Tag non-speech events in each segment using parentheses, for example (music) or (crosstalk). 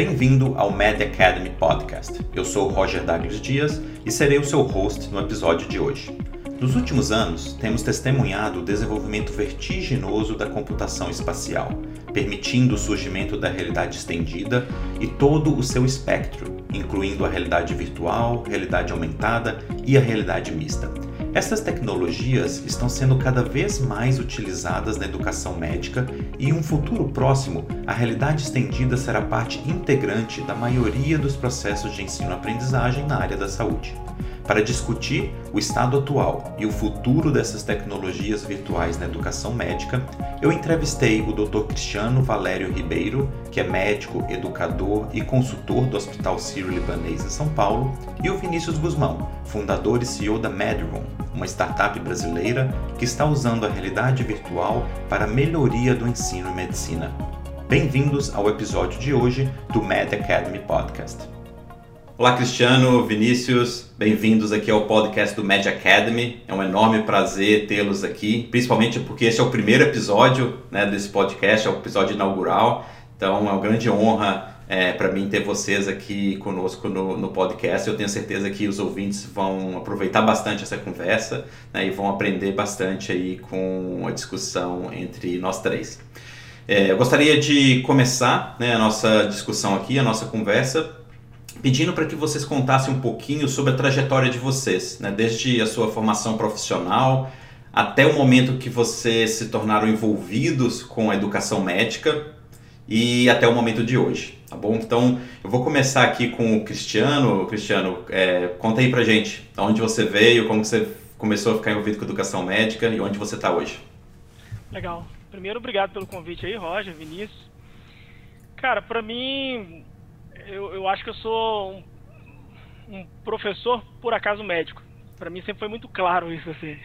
Bem-vindo ao Med Academy Podcast. Eu sou Roger Douglas Dias e serei o seu host no episódio de hoje. Nos últimos anos, temos testemunhado o desenvolvimento vertiginoso da computação espacial, permitindo o surgimento da realidade estendida e todo o seu espectro, incluindo a realidade virtual, realidade aumentada e a realidade mista. Essas tecnologias estão sendo cada vez mais utilizadas na educação médica e em um futuro próximo, a realidade estendida será parte integrante da maioria dos processos de ensino-aprendizagem na área da saúde. Para discutir o estado atual e o futuro dessas tecnologias virtuais na educação médica, eu entrevistei o Dr. Cristiano Valério Ribeiro, que é médico, educador e consultor do Hospital Sírio-Libanês em São Paulo, e o Vinícius Guzmão, fundador e CEO da MedRoom, uma startup brasileira que está usando a realidade virtual para a melhoria do ensino em medicina. Bem-vindos ao episódio de hoje do Med Academy Podcast. Olá, Cristiano, Vinícius, bem-vindos aqui ao podcast do Med Academy. É um enorme prazer tê-los aqui, principalmente porque esse é o primeiro episódio né, desse podcast, é o episódio inaugural. Então, é uma grande honra é, para mim ter vocês aqui conosco no, no, podcast. Eu tenho certeza que os ouvintes vão aproveitar bastante essa conversa né, e vão aprender bastante aí com a discussão entre nós três. É, eu gostaria de começar né, a nossa discussão aqui, a nossa conversa, pedindo para que vocês contassem um pouquinho sobre a trajetória de vocês, né? desde a sua formação profissional até o momento que vocês se tornaram envolvidos com a educação médica e até o momento de hoje, tá bom? Então eu vou começar aqui com o Cristiano. Cristiano, é, conta aí pra gente, onde você veio, como você começou a ficar envolvido com a educação médica e onde você está hoje. Legal. Primeiro, obrigado pelo convite aí, Roger, Vinícius. Cara, para mim, eu, eu acho que eu sou um, um professor, por acaso, médico. Para mim sempre foi muito claro isso, assim.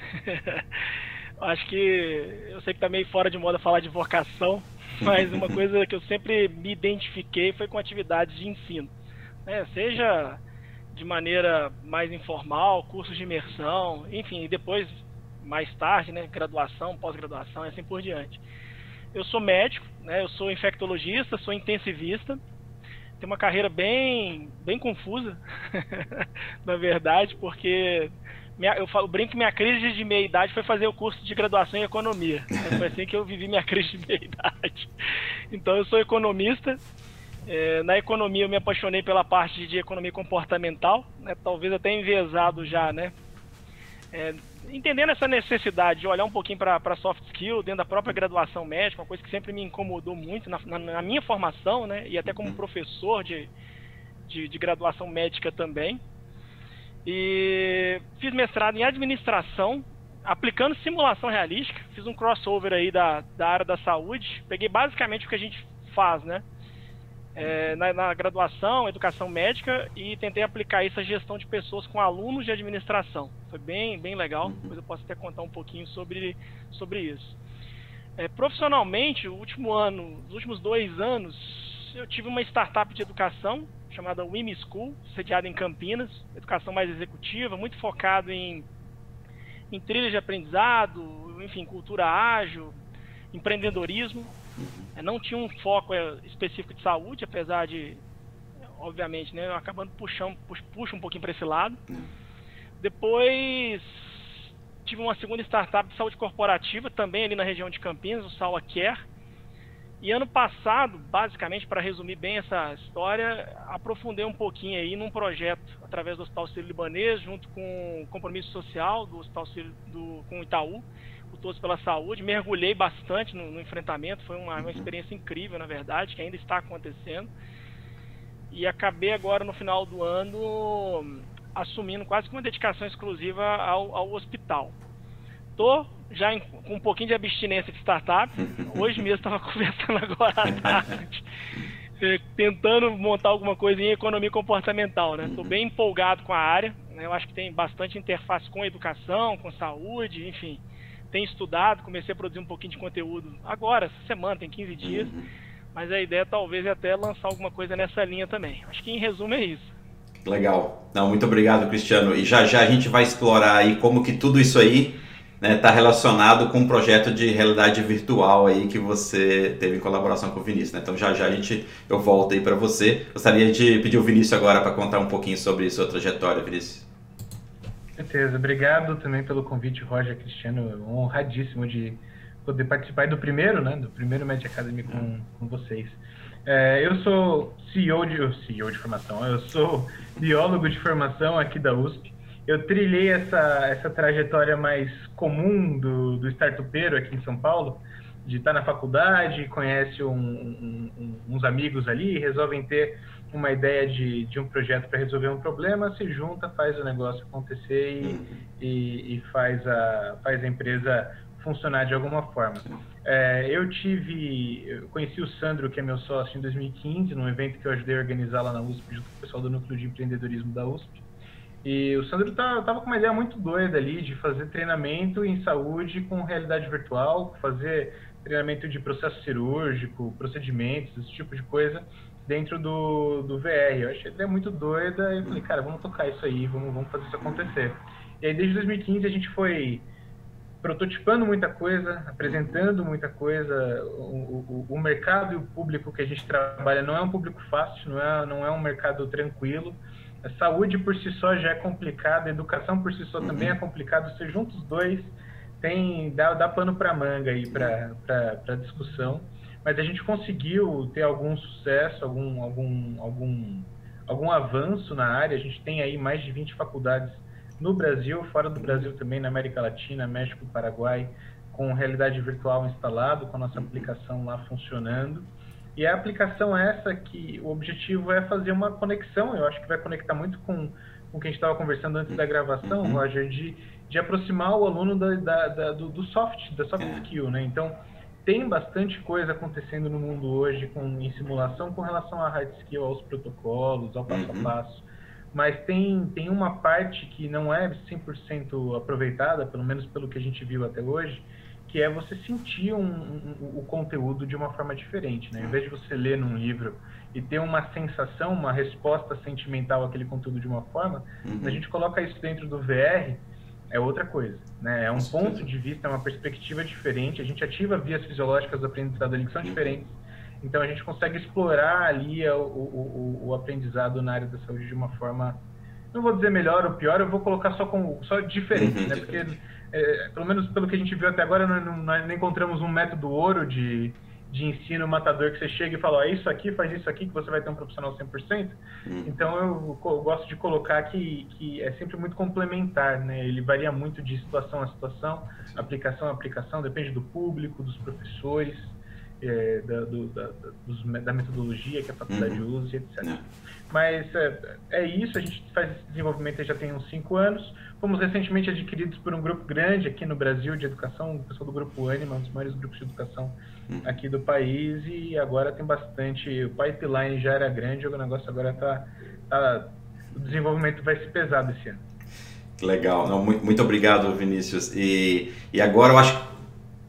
(laughs) acho que eu sei que tá meio fora de moda falar de vocação, (laughs) mas uma coisa que eu sempre me identifiquei foi com atividades de ensino. Né? Seja de maneira mais informal, cursos de imersão, enfim, e depois, mais tarde, né, graduação, pós-graduação e assim por diante. Eu sou médico, né, eu sou infectologista, sou intensivista, tem uma carreira bem, bem confusa, (laughs) na verdade, porque minha, eu, falo, brinco que minha crise de meia idade foi fazer o curso de graduação em economia. Então, foi assim que eu vivi minha (laughs) crise de meia idade. Então eu sou economista. É, na economia eu me apaixonei pela parte de economia comportamental, né, talvez até envezado já, né? É, entendendo essa necessidade de olhar um pouquinho para soft skill dentro da própria graduação médica, uma coisa que sempre me incomodou muito na, na, na minha formação, né? E até como uhum. professor de, de, de, graduação médica também. E fiz mestrado em administração, aplicando simulação realística. Fiz um crossover aí da, da área da saúde. Peguei basicamente o que a gente faz, né? É, na, na, graduação, educação médica, e tentei aplicar isso à gestão de pessoas com alunos de administração. Foi bem, bem legal, uhum. depois eu posso até contar um pouquinho sobre, sobre isso. É, profissionalmente, o último ano, os últimos dois anos, eu tive uma startup de educação chamada Wim School, sediada em Campinas, educação mais executiva, muito focado em, em trilhas de aprendizado, enfim, cultura ágil, empreendedorismo. Uhum. Não tinha um foco é, específico de saúde, apesar de, obviamente, né, acabando puxando, puxa um pouquinho para esse lado. Uhum. Depois tive uma segunda startup de saúde corporativa, também ali na região de Campinas, o Saula Care. E ano passado, basicamente, para resumir bem essa história, aprofundei um pouquinho aí num projeto através do Hospital Sírio-Libanês, junto com o compromisso social do Hospital Sírio, do, com o Itaú, Todos pela Saúde. Mergulhei bastante no, no enfrentamento, foi uma, uma, uhum. experiência incrível, na verdade, que ainda está acontecendo. E acabei agora no final do ano assumindo quase que uma dedicação exclusiva ao, ao hospital. Tô já em, com um pouquinho de abstinência de startup. (laughs) Hoje mesmo estava conversando agora à tarde. É, tentando montar alguma coisa em economia comportamental, né? Estou uhum. bem empolgado com a área. Né? Eu acho que tem bastante interface com a educação, com saúde, enfim tenho estudado, comecei a produzir um pouquinho de conteúdo agora, essa semana, tem 15 dias. Uhum. Mas a ideia talvez é até lançar alguma coisa nessa linha também. Acho que em resumo é isso. Legal. Não, muito obrigado, Cristiano. E já já a gente vai explorar aí como que tudo isso aí né, tá relacionado com um projeto de realidade virtual aí que você teve em colaboração com o Vinícius. Né? Então já já a gente eu volto aí para você. Gostaria de pedir o Vinícius agora para contar um pouquinho sobre sua trajetória, Vinícius. Certeza. Obrigado também pelo convite, Roger Cristiano. Honradíssimo de poder participar do primeiro, né, do primeiro Media Academy com, com vocês. É, eu sou CEO de, CEO de formação, eu sou biólogo de formação aqui da USP eu trilhei essa, essa trajetória mais comum do, do startupeiro aqui em São Paulo, de estar na faculdade, conhece um, um, uns amigos ali, resolvem ter uma ideia de, de um projeto para resolver um problema, se junta, faz o negócio acontecer e, e, e faz, a, faz a empresa funcionar de alguma forma. É, eu tive, eu conheci o Sandro, que é meu sócio, em 2015, num evento que eu ajudei a organizar lá na USP, junto com o pessoal do Núcleo de Empreendedorismo da USP. E o Sandro tá, tava com uma ideia muito doida ali de fazer treinamento em saúde com realidade virtual, fazer treinamento de processo cirúrgico, procedimentos, esse tipo de coisa dentro do, do VR. Eu achei a ideia muito doida e falei, cara, vamos tocar isso aí, vamos, vamos fazer isso acontecer. E aí desde 2015 a gente foi prototipando muita coisa, apresentando muita coisa. O, o, o mercado e o público que a gente trabalha não é um público fácil, não é, não é um mercado tranquilo. A saúde por si só já é complicada, a educação por si só uhum. também é complicado. Você junta os dois, tem dá, dá pano para manga aí para discussão. Mas a gente conseguiu ter algum sucesso, algum, algum, algum, algum avanço na área. A gente tem aí mais de 20 faculdades no Brasil, fora do Brasil também, na América Latina, México, Paraguai, com realidade virtual instalado, com a nossa aplicação lá funcionando. E a aplicação é essa que o objetivo é fazer uma conexão, eu acho que vai conectar muito com, com o que a gente estava conversando antes da gravação, uhum. Roger, de, de aproximar o aluno da, da, da do, do, soft, da soft é. skill, né? Então, tem bastante coisa acontecendo no mundo hoje com, em simulação com relação à hard skill, aos protocolos, ao passo a uhum. passo. Mas tem, tem uma parte que não é 100% aproveitada, pelo menos pelo que a gente viu até hoje, que é você sentir um, um, o conteúdo de uma forma diferente, né? Em vez de você ler num livro e ter uma sensação, uma resposta sentimental àquele conteúdo de uma forma, uhum. a gente coloca isso dentro do VR, é outra coisa, né? É um ponto de vista, é uma perspectiva diferente, a gente ativa vias fisiológicas do aprendizado ali que são diferentes, então a gente consegue explorar ali o, o, o, aprendizado na área da saúde de uma forma, não vou dizer melhor ou pior, eu vou colocar só com só diferente, uhum, né? Porque é, pelo menos pelo que a gente viu até agora, nós não, nós não encontramos um método ouro de, de ensino matador que você chega e fala, ó, isso aqui, faz isso aqui, que você vai ter um profissional 100%. Hum. Então, eu, eu, gosto de colocar que, que é sempre muito complementar, né? Ele varia muito de situação a situação, aplicação a aplicação, depende do público, dos professores, é, da, do, da, dos, da, metodologia que a faculdade uhum. usa, etc. É. Mas é, é, isso, a gente faz esse desenvolvimento já tem uns cinco anos. Fomos recentemente adquiridos por um grupo grande aqui no Brasil de educação, o pessoal do Grupo Anima, um dos maiores grupos de educação uhum. aqui do país, e agora tem bastante. O pipeline já era grande, o negócio agora está. Tá, o desenvolvimento vai ser pesado esse ano. Legal, Não, muito, muito obrigado, Vinícius. E, e agora eu acho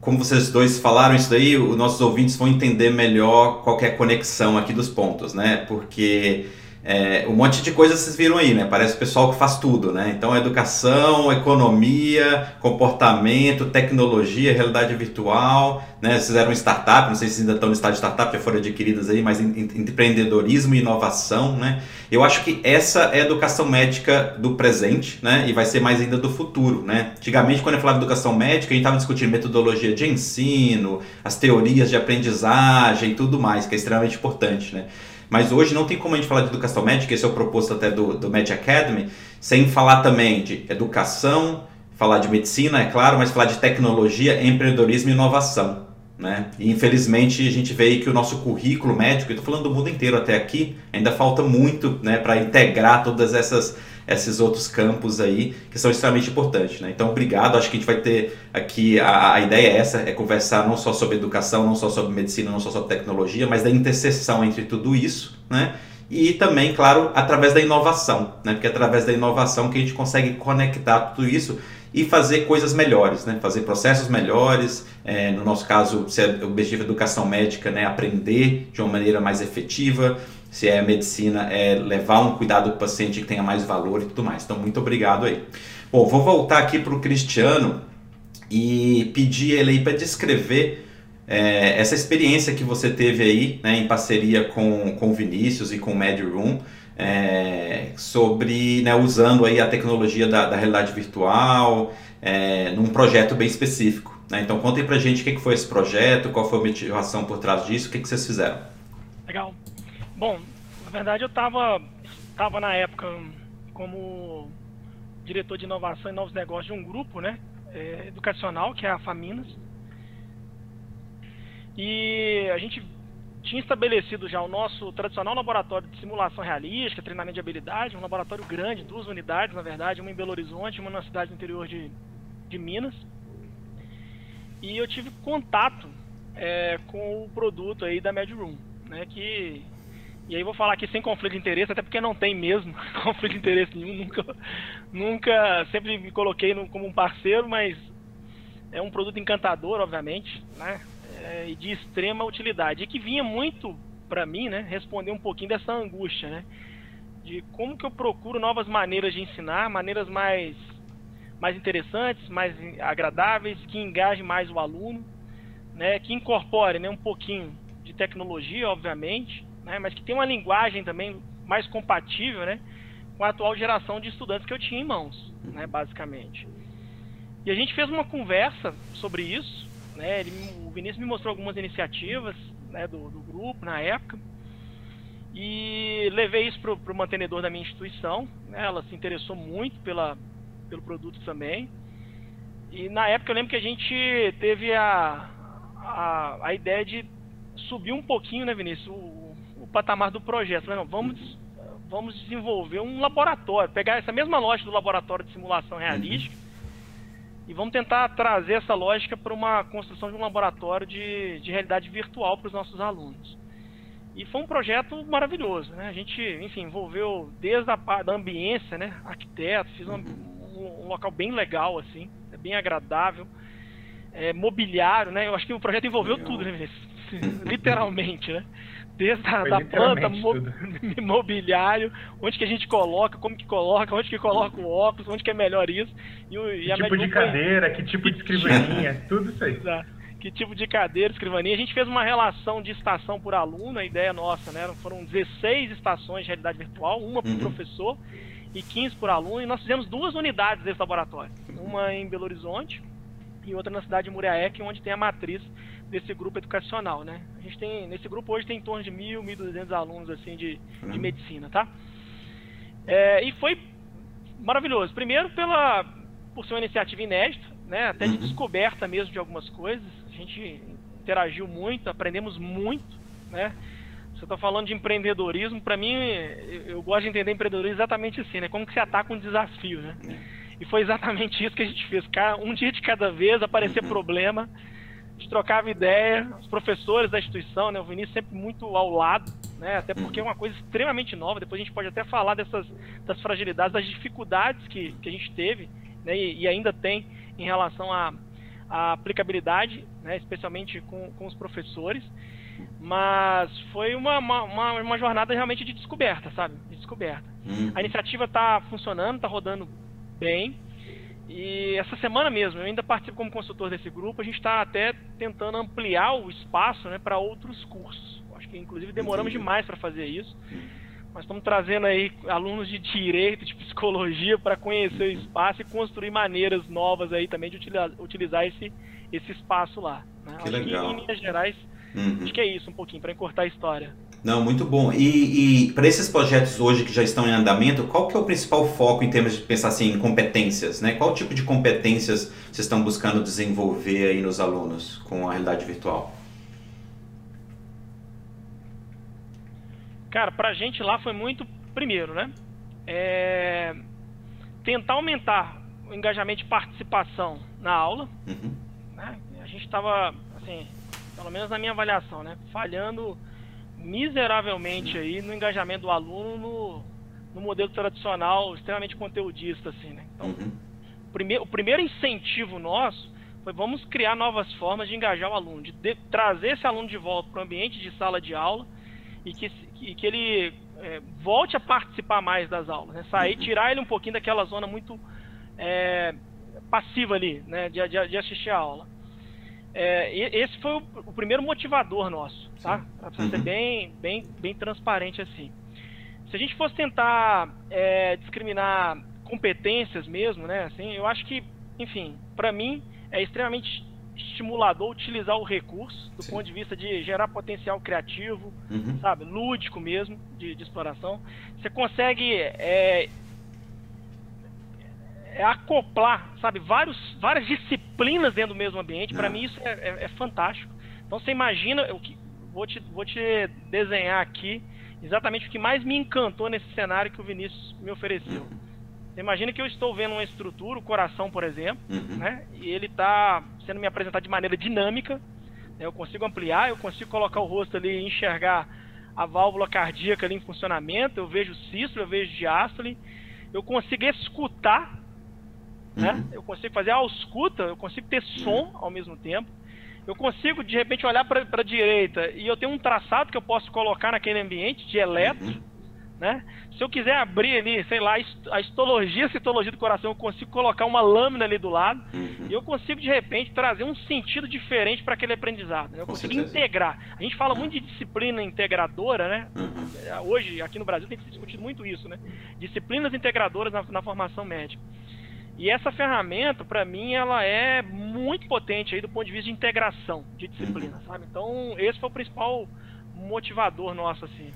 como vocês dois falaram isso daí, os nossos ouvintes vão entender melhor qual é a conexão aqui dos pontos, né? Porque é, um monte de coisas vocês viram aí, né? Parece o pessoal que faz tudo, né? Então, educação, economia, comportamento, tecnologia, realidade virtual, né? Fizeram startup, não sei se ainda estão no estado de startup, já foram adquiridas aí, mas empreendedorismo e inovação, né? Eu acho que essa é a educação médica do presente, né? E vai ser mais ainda do futuro, né? Antigamente, quando eu falava educação médica, a gente estava discutindo metodologia de ensino, as teorias de aprendizagem e tudo mais, que é extremamente importante, né? Mas hoje não tem como a gente falar de educação médica, esse é o proposto até do, do Med Academy, sem falar também de educação, falar de medicina, é claro, mas falar de tecnologia, empreendedorismo e inovação. Né? E infelizmente a gente vê que o nosso currículo médico, eu estou falando do mundo inteiro até aqui, ainda falta muito né, para integrar todas essas esses outros campos aí que são extremamente importantes. Né? Então, obrigado. Acho que a gente vai ter aqui a, a ideia é essa, é conversar não só sobre educação, não só sobre medicina, não só sobre tecnologia, mas da interseção entre tudo isso, né? E também, claro, através da inovação, né? Porque é através da inovação que a gente consegue conectar tudo isso e fazer coisas melhores, né? fazer processos melhores, é, no nosso caso, se é o objetivo da educação médica, né? aprender de uma maneira mais efetiva, se é medicina, é levar um cuidado do paciente que tenha mais valor e tudo mais. Então, muito obrigado aí. Bom, vou voltar aqui para o Cristiano e pedir ele aí para descrever é, essa experiência que você teve aí, né, em parceria com, com o Vinícius e com o MedRoom, é, sobre né, usando aí a tecnologia da, da realidade virtual é, num projeto bem específico. Né? Então contem pra gente o que, que foi esse projeto, qual foi a motivação por trás disso, o que, que vocês fizeram. Legal. Bom, na verdade eu estava tava na época como diretor de inovação e novos negócios de um grupo né, é, educacional, que é a Faminas. E a gente tinha estabelecido já o nosso tradicional laboratório de simulação realística, treinamento de habilidade, um laboratório grande, duas unidades, na verdade, uma em Belo Horizonte uma na cidade do interior de, de Minas. E eu tive contato é, com o produto aí da MedRoom, né, que e aí vou falar aqui sem conflito de interesse, até porque não tem mesmo (laughs) conflito de interesse nenhum, nunca, nunca sempre me coloquei no, como um parceiro, mas é um produto encantador, obviamente, né? É, de extrema utilidade. E que vinha muito para mim, né, responder um pouquinho dessa angústia, né? De como que eu procuro novas maneiras de ensinar, maneiras mais mais interessantes, mais agradáveis, que engajem mais o aluno, né, que incorpore, né, um pouquinho de tecnologia, obviamente, né, mas que tem uma linguagem também mais compatível né, com a atual geração de estudantes que eu tinha em mãos, né, basicamente. E a gente fez uma conversa sobre isso, né, ele, o Vinícius me mostrou algumas iniciativas né, do, do grupo na época, e levei isso para o mantenedor da minha instituição, né, ela se interessou muito pela, pelo produto também, e na época eu lembro que a gente teve a, a, a ideia de subir um pouquinho, né, Vinícius, o, o patamar do projeto. Não, vamos, vamos desenvolver um laboratório, pegar essa mesma lógica do laboratório de simulação realística uhum. E vamos tentar trazer essa lógica para uma construção de um laboratório de, de realidade virtual para os nossos alunos. E foi um projeto maravilhoso, né? A gente, enfim, envolveu desde a da ambiência, né? Arquiteto, fiz um, um, local bem legal, assim, é bem agradável. É, mobiliário, né? Eu acho que o projeto envolveu Legal. tudo, né? (laughs) Literalmente, né? Desde a da planta, mo (laughs) mobiliário, onde que a gente coloca, como que coloca, onde que coloca o óculos, onde que é melhor isso. E, o, e que tipo de cadeira, que tipo de (laughs) escrivaninha, tudo isso aí. Que tipo de cadeira, escrivaninha. A gente fez uma relação de estação por aluno, a ideia nossa, né? Foram 16 estações de realidade virtual, uma por uhum. professor e 15 por aluno, e nós fizemos duas unidades desse laboratório. Uma em Belo Horizonte e outra na cidade de Muriaé, onde tem a matriz desse grupo educacional, né? A gente tem nesse grupo hoje tem em torno de mil, mil duzentos alunos assim de, uhum. de medicina, tá? É, e foi maravilhoso. Primeiro pela por ser uma iniciativa inédita, né? Até de uhum. descoberta mesmo de algumas coisas. A gente interagiu muito, aprendemos muito, né? Você está falando de empreendedorismo, para mim eu, gosto de entender empreendedorismo exatamente assim, né? Como que você ataca um desafio, né? E foi exatamente isso que a gente fez. Um dia de cada vez, aparecer uhum. problema, a gente trocava ideia, os professores da instituição, né, o Vinícius sempre muito ao lado, né, até porque é uma coisa extremamente nova, depois a gente pode até falar dessas das fragilidades, das dificuldades que, que a gente teve né, e, e ainda tem em relação à, à aplicabilidade, né, especialmente com, com os professores, mas foi uma, uma, uma, jornada realmente de descoberta, sabe, de descoberta. Uhum. A iniciativa está funcionando, está rodando bem, e essa semana mesmo, eu ainda participo como consultor desse grupo, a gente está até tentando ampliar o espaço né, para outros cursos. Acho que inclusive demoramos Entendi. demais para fazer isso. Mas estamos trazendo aí alunos de direito, de psicologia, para conhecer o espaço e construir maneiras novas aí também de utilizar, utilizar esse, esse espaço lá. Né? Que acho legal. que em linhas gerais, uhum. acho que é isso um pouquinho, para encurtar a história. Não, muito bom. E, e para esses projetos hoje que já estão em andamento, qual que é o principal foco em termos de pensar assim em competências, né? Qual tipo de competências vocês estão buscando desenvolver aí nos alunos com a realidade virtual? Cara, para a gente lá foi muito, primeiro, né? É, tentar aumentar o engajamento de participação na aula. Uhum. Né? A gente estava, assim, pelo menos na minha avaliação, né? Falhando miseravelmente aí no engajamento do aluno no, no modelo tradicional, extremamente conteudista, assim, né? Então, uhum. o, primeir, o primeiro incentivo nosso foi vamos criar novas formas de engajar o aluno, de, de trazer esse aluno de volta para o ambiente de sala de aula e que, que, que ele é, volte a participar mais das aulas, né? Sair, uhum. tirar ele um pouquinho daquela zona muito é, passiva ali, né, de, de, de assistir a aula. É, esse foi o, o, primeiro motivador nosso, tá? Para ser uhum. bem, bem, bem transparente assim. Se a gente fosse tentar é, discriminar competências mesmo, né? Assim, eu acho que, enfim, para mim é extremamente estimulador utilizar o recurso do Sim. ponto de vista de gerar potencial criativo, uhum. sabe, lúdico mesmo de, de exploração. Você consegue é, é acoplar, sabe, vários, várias disciplinas dentro do mesmo ambiente. Para mim isso é, é, é, fantástico. Então você imagina, eu vou te, vou te desenhar aqui exatamente o que mais me encantou nesse cenário que o Vinícius me ofereceu. Você imagina que eu estou vendo uma estrutura, o coração, por exemplo, uhum. né? E ele está sendo me apresentado de maneira dinâmica. Né? Eu consigo ampliar, eu consigo colocar o rosto ali e enxergar a válvula cardíaca ali em funcionamento. Eu vejo sístole, eu vejo diástole. Eu consigo escutar, né? uhum. Eu consigo fazer a ausculta, eu consigo ter som ao mesmo tempo. Eu consigo, de repente, olhar para a direita e eu tenho um traçado que eu posso colocar naquele ambiente de eletro. Uhum né? Se eu quiser abrir ali, sei lá, a histologia, a citologia do coração, eu consigo colocar uma lâmina ali do lado uhum. e eu consigo de repente trazer um sentido diferente para aquele aprendizado. Né? Eu Com consigo certeza. integrar. A gente fala muito de disciplina integradora, né? Uhum. Hoje, aqui no Brasil, tem se discutido muito isso, né? Disciplinas integradoras na, na formação médica. E essa ferramenta, para mim, ela é muito potente aí do ponto de vista de integração de disciplina, uhum. sabe? Então, esse foi o principal motivador nosso, assim.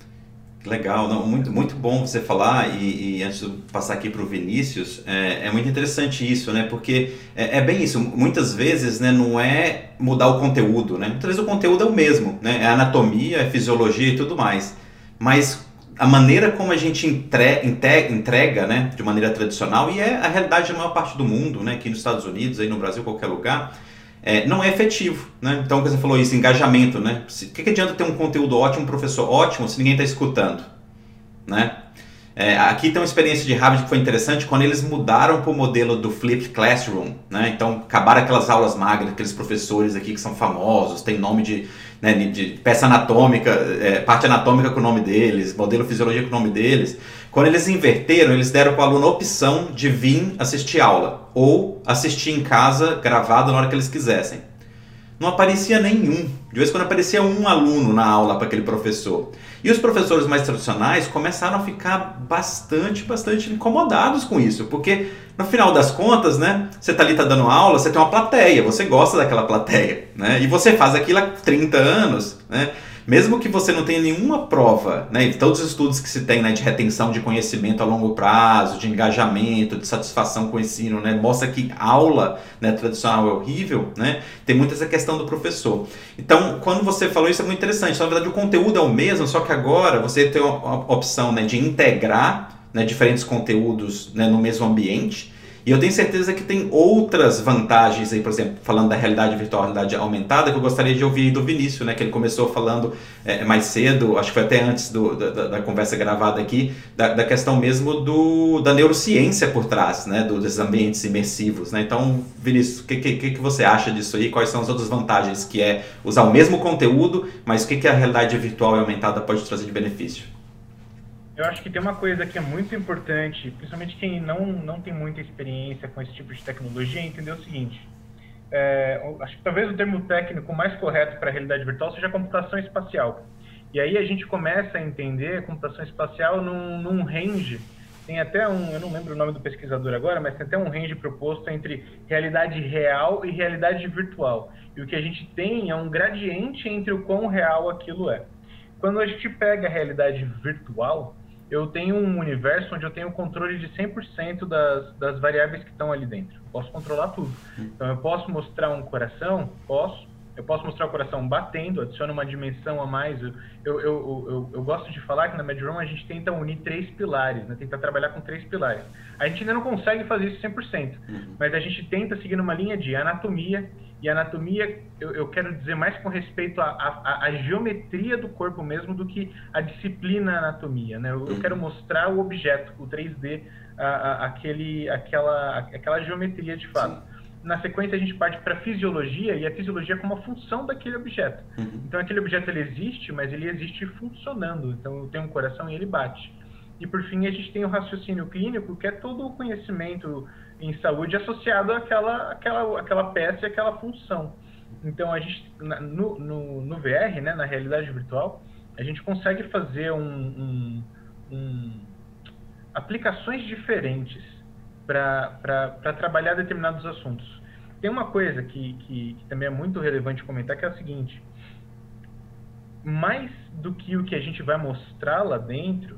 Legal, não, muito, muito bom você falar e, e antes de passar aqui para o Vinícius, é, é, muito interessante isso, né? Porque é, é, bem isso, muitas vezes né, não é mudar o conteúdo, né? Muitas vezes o conteúdo é o mesmo, né? É anatomia, é fisiologia e tudo mais. Mas a maneira como a gente entre, entrega, entrega, né, de maneira tradicional, e é a realidade da maior parte do mundo, né? Aqui nos Estados Unidos, aí no Brasil, qualquer lugar, é, não é efetivo. Né? Então, você falou isso, engajamento. Né? O que, que adianta ter um conteúdo ótimo, um professor ótimo, se ninguém está escutando? Né? É, aqui tem uma experiência de Harvard que foi interessante quando eles mudaram para o modelo do Flipped Classroom. Né? Então, acabaram aquelas aulas magras, aqueles professores aqui que são famosos, tem nome de, né, de peça anatômica, é, parte anatômica com o nome deles, modelo fisiologia com o nome deles. Quando eles inverteram, eles deram para o aluno a opção de vir assistir aula ou assistir em casa gravado na hora que eles quisessem. Não aparecia nenhum. De vez em quando aparecia um aluno na aula para aquele professor. E os professores mais tradicionais começaram a ficar bastante, bastante incomodados com isso, porque no final das contas, né, você tá ali tá dando aula, você tem uma plateia, você gosta daquela plateia, né? E você faz aquilo há 30 anos, né? Mesmo que você não tenha nenhuma prova, né, todos os estudos que se tem né, de retenção de conhecimento a longo prazo, de engajamento, de satisfação com o ensino, né, mostra que aula né, tradicional é horrível, né, tem muito essa questão do professor. Então, quando você falou isso é muito interessante. Então, na verdade, o conteúdo é o mesmo, só que agora você tem a opção né, de integrar né, diferentes conteúdos né, no mesmo ambiente e eu tenho certeza que tem outras vantagens aí, por exemplo, falando da realidade virtual, realidade aumentada, que eu gostaria de ouvir do Vinícius, né? Que ele começou falando é, mais cedo, acho que foi até antes do, da, da, conversa gravada aqui, da, da, questão mesmo do, da neurociência por trás, né? Dos ambientes imersivos, né? Então, Vinícius, o que, que, que você acha disso aí? Quais são as outras vantagens que é usar o mesmo conteúdo, mas o que, que a realidade virtual e aumentada pode trazer de benefício? Eu acho que tem uma coisa que é muito importante, principalmente quem não, não tem muita experiência com esse tipo de tecnologia, é entender o seguinte. É, acho que talvez o termo técnico mais correto para a realidade virtual seja computação espacial. E aí a gente começa a entender a computação espacial num, num range. Tem até um, eu não lembro o nome do pesquisador agora, mas tem até um range proposto entre realidade real e realidade virtual. E o que a gente tem é um gradiente entre o quão real aquilo é. Quando a gente pega a realidade virtual, eu tenho um universo onde eu tenho controle de 100% das, das variáveis que estão ali dentro. Posso controlar tudo. Então, eu posso mostrar um coração? Posso. Eu posso mostrar o coração batendo, adiciona uma dimensão a mais. Eu, eu, eu, eu, gosto de falar que na MedRoom a gente tenta unir três pilares, né? tenta trabalhar com três pilares. A gente ainda não consegue fazer isso 100%, uhum. mas a gente tenta seguir numa linha de anatomia, e anatomia, eu, eu quero dizer mais com respeito à geometria do corpo mesmo do que a disciplina anatomia. Né? Eu, eu quero uhum. mostrar o objeto, o 3D, a, a, aquele, aquela, aquela geometria de fato. Sim. Na sequência, a gente parte para a fisiologia, e a fisiologia é como a função daquele objeto. Uhum. Então, aquele objeto ele existe, mas ele existe funcionando. Então, eu tenho um coração e ele bate. E, por fim, a gente tem o raciocínio clínico, que é todo o conhecimento em saúde associado àquela, àquela, àquela peça e àquela função. Então, a gente, no, no, no VR, né, na realidade virtual, a gente consegue fazer um, um, um aplicações diferentes para trabalhar determinados assuntos. Tem uma coisa que, que, que, também é muito relevante comentar, que é a seguinte. Mais do que o que a gente vai mostrar lá dentro,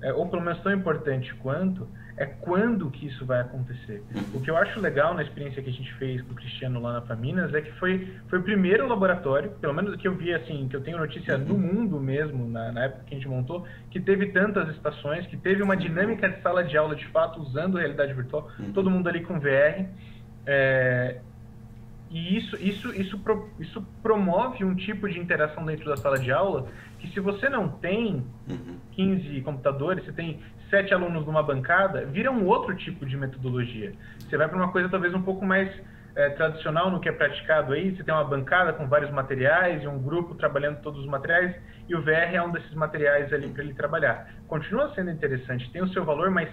é, ou pelo menos tão importante quanto, é quando que isso vai acontecer. O que eu acho legal na experiência que a gente fez com o Cristiano lá na Faminas é que foi, foi o primeiro laboratório, pelo menos que eu vi assim, que eu tenho notícia no mundo mesmo, na, na época que a gente montou, que teve tantas estações, que teve uma dinâmica de sala de aula de fato usando realidade virtual, uhum. todo mundo ali com VR. É, e isso, isso, isso, isso promove um tipo de interação dentro da sala de aula que se você não tem 15 uhum. computadores, você tem sete alunos numa bancada, vira um outro tipo de metodologia. Você vai para uma coisa talvez um pouco mais é, tradicional no que é praticado aí, você tem uma bancada com vários materiais e um grupo trabalhando todos os materiais, e o VR é um desses materiais ali para ele trabalhar. Continua sendo interessante, tem o seu valor, mas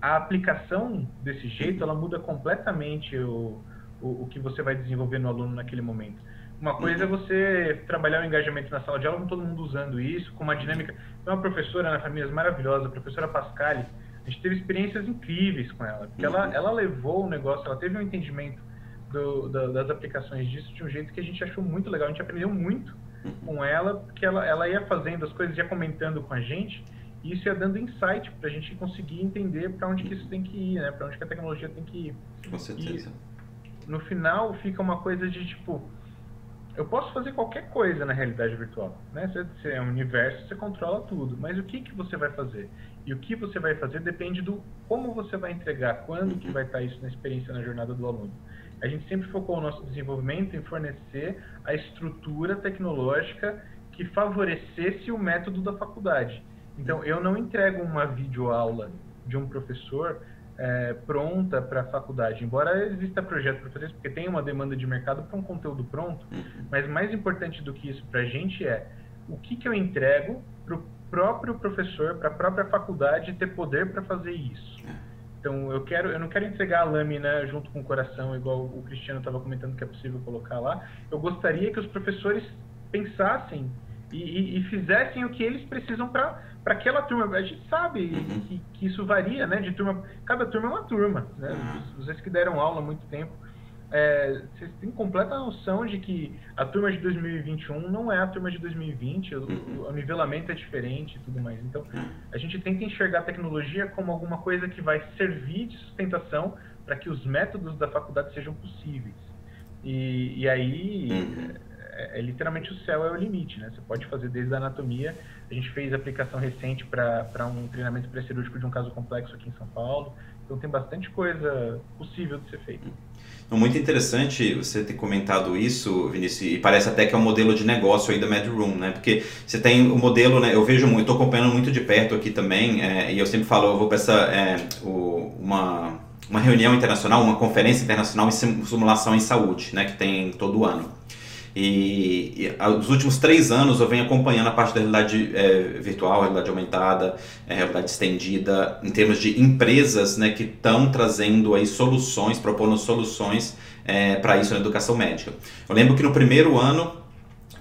a aplicação desse jeito, ela muda completamente o o, o que você vai desenvolver no aluno naquele momento. Uma coisa é você trabalhar o engajamento na sala de aula com todo mundo usando isso, com uma dinâmica. Tem uma professora na família maravilhosa, a professora Pascali. A gente teve experiências incríveis com ela, porque ela, ela levou o negócio, ela teve um entendimento do, do, das aplicações disso de um jeito que a gente achou muito legal. A gente aprendeu muito com ela, porque ela, ela ia fazendo as coisas, ia comentando com a gente, e isso ia dando insight para a gente conseguir entender para onde que isso tem que ir, né? Para onde que a tecnologia tem que ir. Com certeza. E, no final fica uma coisa de tipo eu posso fazer qualquer coisa na realidade virtual, né? Você, é um universo, você controla tudo, mas o que que você vai fazer? E o que você vai fazer depende do como você vai entregar, quando que vai estar isso na experiência na jornada do aluno. A gente sempre focou o nosso desenvolvimento em fornecer a estrutura tecnológica que favorecesse o método da faculdade. Então, eu não entrego uma videoaula de um professor é, pronta para a faculdade. Embora exista projeto para fazer isso, porque tem uma demanda de mercado para um conteúdo pronto, uhum. mas mais importante do que isso para a gente é o que, que eu entrego para o próprio professor, para a própria faculdade ter poder para fazer isso. É. Então eu quero, eu não quero entregar a lâmina junto com o coração, igual o Cristiano estava comentando que é possível colocar lá. Eu gostaria que os professores pensassem e, e, e fizessem o que eles precisam para para aquela turma. A gente sabe uhum. que, que, isso varia, né? De turma, cada turma é uma turma. Né? Uhum. Vocês que deram aula há muito tempo, é, vocês têm completa noção de que a turma de 2021 não é a turma de 2020, o, uhum. o nivelamento é diferente e tudo mais. Então, a gente tenta enxergar a tecnologia como alguma coisa que vai servir de sustentação para que os métodos da faculdade sejam possíveis. E, e aí, é, é, literalmente o céu é o limite, né? Você pode fazer desde a anatomia a gente fez aplicação recente para um treinamento pré-cirúrgico de um caso complexo aqui em São Paulo. Então tem bastante coisa possível de ser feita. Muito interessante você ter comentado isso, Vinícius, e parece até que é um modelo de negócio aí da MedRoom, né? Porque você tem o modelo, né? Eu vejo muito, estou acompanhando muito de perto aqui também, é, e eu sempre falo, eu vou para essa é, o, uma uma reunião internacional, uma conferência internacional em simulação em saúde, né? Que tem todo ano. E, e nos últimos três anos eu venho acompanhando a parte da realidade é, virtual, realidade aumentada, é, realidade estendida, em termos de empresas né, que estão trazendo aí soluções, propondo soluções é, para isso na educação médica. Eu lembro que no primeiro ano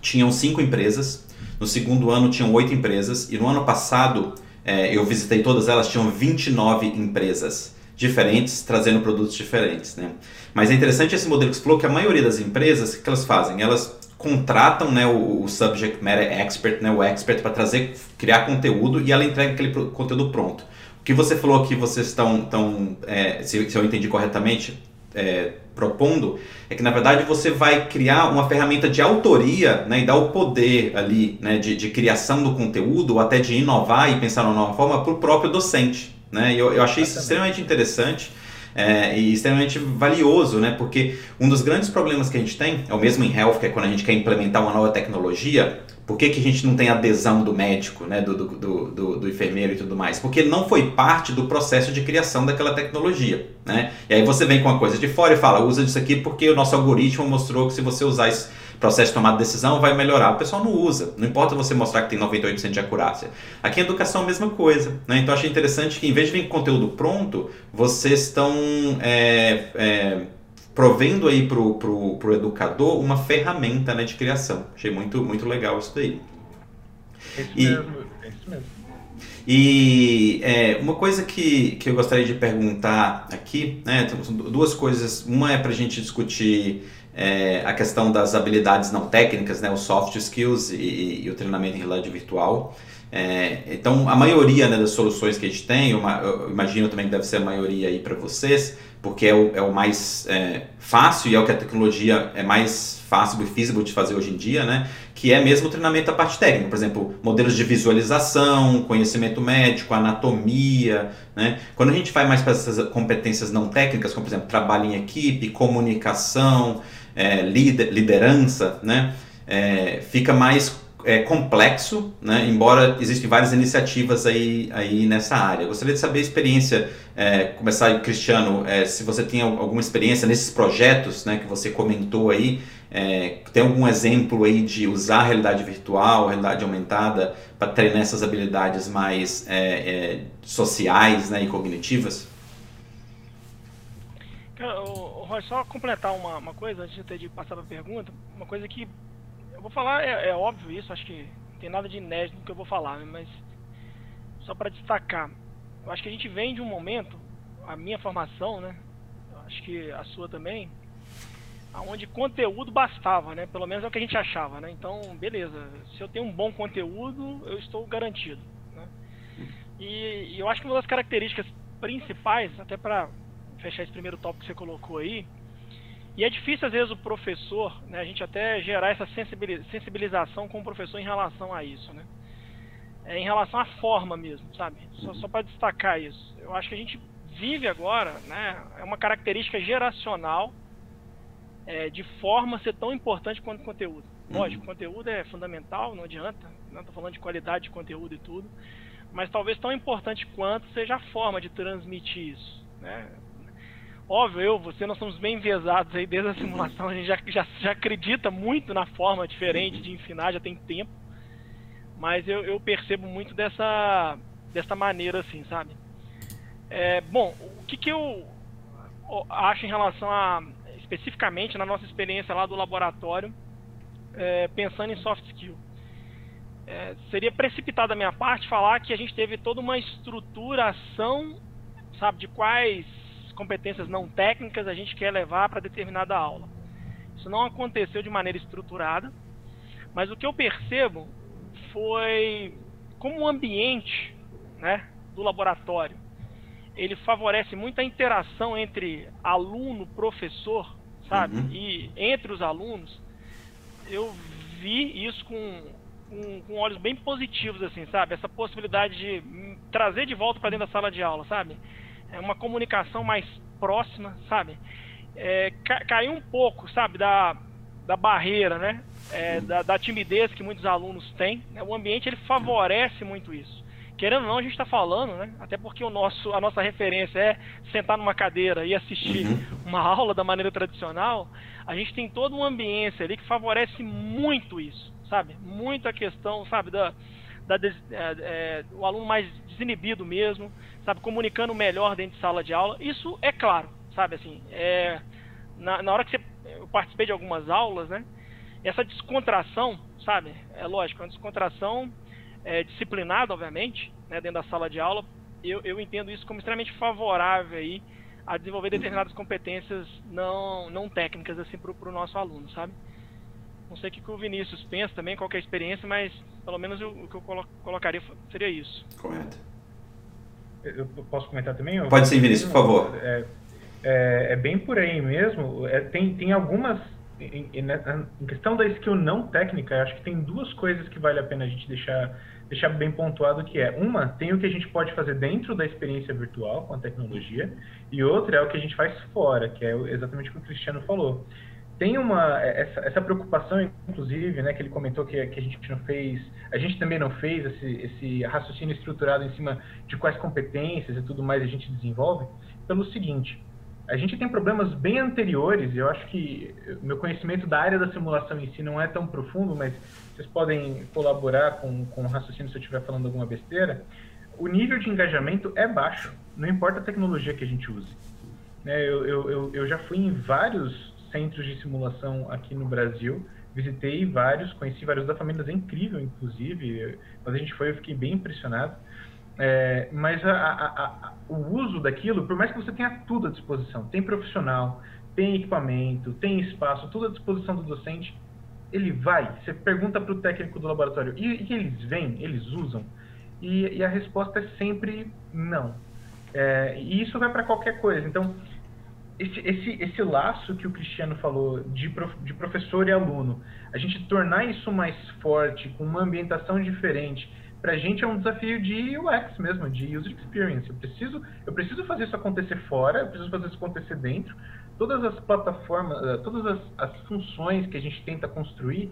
tinham cinco empresas, no segundo ano tinham oito empresas, e no ano passado é, eu visitei todas elas, tinham 29 empresas diferentes, trazendo produtos diferentes. Né? Mas é interessante esse modelo que você falou que a maioria das empresas, o que elas fazem? Elas contratam né, o, o subject matter expert, né, o expert, para trazer, criar conteúdo e ela entrega aquele conteúdo pronto. O que você falou que vocês estão, tão, é, se, se eu entendi corretamente, é, propondo é que na verdade você vai criar uma ferramenta de autoria né, e dar o poder ali né, de, de criação do conteúdo ou até de inovar e pensar numa nova forma para o próprio docente. Né? E eu, eu achei isso extremamente interessante é, e extremamente valioso, né? Porque um dos grandes problemas que a gente tem, é o mesmo em health, que é quando a gente quer implementar uma nova tecnologia, por que, que a gente não tem adesão do médico, né, do, do, do, do, enfermeiro e tudo mais? Porque não foi parte do processo de criação daquela tecnologia. Né? E aí você vem com uma coisa de fora e fala, usa disso aqui porque o nosso algoritmo mostrou que se você usar isso processo de tomada de decisão vai melhorar. O pessoal não usa. Não importa você mostrar que tem 98% de acurácia. Aqui em educação é a mesma coisa. Né? Então achei interessante que em vez de vir com conteúdo pronto, vocês estão é, é, provendo aí para o pro, pro educador uma ferramenta né, de criação. Achei muito, muito legal isso daí. É isso e, mesmo. É isso mesmo. E é, uma coisa que, que eu gostaria de perguntar aqui, né, duas coisas. Uma é para a gente discutir é, a questão das habilidades não técnicas, né, os soft skills e, e o treinamento em realidade virtual. É, então, a maioria né, das soluções que a gente tem, eu, eu imagino também que deve ser a maioria aí para vocês, porque é o, é o mais é, fácil e é o que a tecnologia é mais fácil e feasible de fazer hoje em dia, né? Que é mesmo o treinamento da parte técnica, por exemplo, modelos de visualização, conhecimento médico, anatomia, né? Quando a gente vai mais para essas competências não técnicas, como por exemplo, trabalho em equipe, comunicação, é, liderança, né? É, fica mais é, complexo, né? embora existem várias iniciativas aí, aí nessa área. gostaria de saber a experiência, é, começar Cristiano, é, se você tem alguma experiência nesses projetos né, que você comentou aí, é, tem algum exemplo aí de usar a realidade virtual, realidade aumentada para treinar essas habilidades mais sociais né, e cognitivas? Cara, o, o, só completar uma, uma coisa antes de de passar para a pergunta, uma coisa que vou falar, é, é, óbvio isso, acho que não tem nada de inédito no que eu vou falar, né, mas só para destacar, eu acho que a gente vem de um momento, a minha formação, né, acho que a sua também, onde conteúdo bastava, né, pelo menos é o que a gente achava, né, então, beleza, se eu tenho um bom conteúdo, eu estou garantido, né, e, e eu acho que uma das características principais, até para fechar esse primeiro tópico que você colocou aí, e é difícil, às vezes, o professor, né, a gente até gerar essa sensibilização com o professor em relação a isso, né? É, em relação à forma mesmo, sabe? Só, só para destacar isso. Eu acho que a gente vive agora, né? É uma característica geracional é, de forma ser tão importante quanto conteúdo. Lógico, uhum. conteúdo é fundamental, não adianta. Não estou falando de qualidade de conteúdo e tudo. Mas talvez tão importante quanto seja a forma de transmitir isso. Né? Óbvio, eu, você, nós somos bem enviesados aí desde a simulação, a gente já, já, já acredita muito na forma diferente de ensinar, já tem tempo. Mas eu, eu percebo muito dessa, dessa maneira, assim, sabe? É, bom, o que, que eu acho em relação a, especificamente na nossa experiência lá do laboratório, é, pensando em soft skill? É, seria precipitado da minha parte falar que a gente teve toda uma estruturação, sabe, de quais competências não técnicas a gente quer levar para determinada aula. Isso não aconteceu de maneira estruturada, mas o que eu percebo foi como o ambiente né, do laboratório ele favorece muito a interação entre aluno, professor, sabe? Uhum. E entre os alunos, eu vi isso com, com, com, olhos bem positivos, assim, sabe? Essa possibilidade de trazer de volta para dentro da sala de aula, sabe? É uma comunicação mais próxima, sabe? É, caiu um pouco, sabe, da, da barreira, né? É, da, da, timidez que muitos alunos têm. Né? O ambiente ele favorece muito isso. Querendo ou não, a gente está falando, né? Até porque o nosso, a nossa referência é sentar numa cadeira e assistir uhum. uma aula da maneira tradicional. A gente tem todo um ambiente ali que favorece muito isso, sabe? Muito a questão, sabe, da, da é, é, o aluno mais desinibido mesmo, sabe, comunicando melhor dentro de sala de aula. Isso é claro, sabe, assim, é, na, na hora que você, eu participei de algumas aulas, né, essa descontração, sabe, é lógico, é uma descontração é, disciplinada, obviamente, né, dentro da sala de aula, eu, eu entendo isso como extremamente favorável aí a desenvolver determinadas competências não, não técnicas assim para o nosso aluno, sabe? Não sei o que, o Vinícius pensa também, qual é a experiência, mas pelo menos o que eu colo colocaria seria isso. Correto. Eu posso comentar também? Pode sim, Vinícius, por favor. É, é, é, bem por aí mesmo. É, tem, tem algumas. Em, em, questão da skill não técnica, acho que tem duas coisas que vale a pena a gente deixar, deixar bem pontuado que é uma tem o que a gente pode fazer dentro da experiência virtual com a tecnologia e outra é o que a gente faz fora, que é exatamente o que o Cristiano falou tem uma essa, essa, preocupação inclusive né que ele comentou que, que, a gente não fez a gente também não fez esse, esse raciocínio estruturado em cima de quais competências e tudo mais a gente desenvolve pelo seguinte a gente tem problemas bem anteriores, eu acho que meu conhecimento da área da simulação em si não é tão profundo, mas vocês podem colaborar com, com o raciocínio se eu estiver falando alguma besteira. O nível de engajamento é baixo, não importa a tecnologia que a gente use. Né, eu, eu, eu já fui em vários centros de simulação aqui no Brasil, visitei vários, conheci vários da família, é incrível, inclusive. Quando a gente foi, eu fiquei bem impressionado. É, mas a, a, a, o uso daquilo, por mais que você tenha tudo à disposição, tem profissional, tem equipamento, tem espaço, tudo à disposição do docente, ele vai. Você pergunta para o técnico do laboratório, e, e, eles vêm, eles usam? E, e a resposta é sempre não. É, e isso vai para qualquer coisa. Então, esse, esse, esse laço que o Cristiano falou de, prof, de professor e aluno, a gente tornar isso mais forte, com uma ambientação diferente, para a gente é um desafio de UX mesmo, de user experience. Eu preciso, eu preciso fazer isso acontecer fora, eu preciso fazer isso acontecer dentro. Todas as plataformas, eh, todas as, as funções que a gente tenta construir,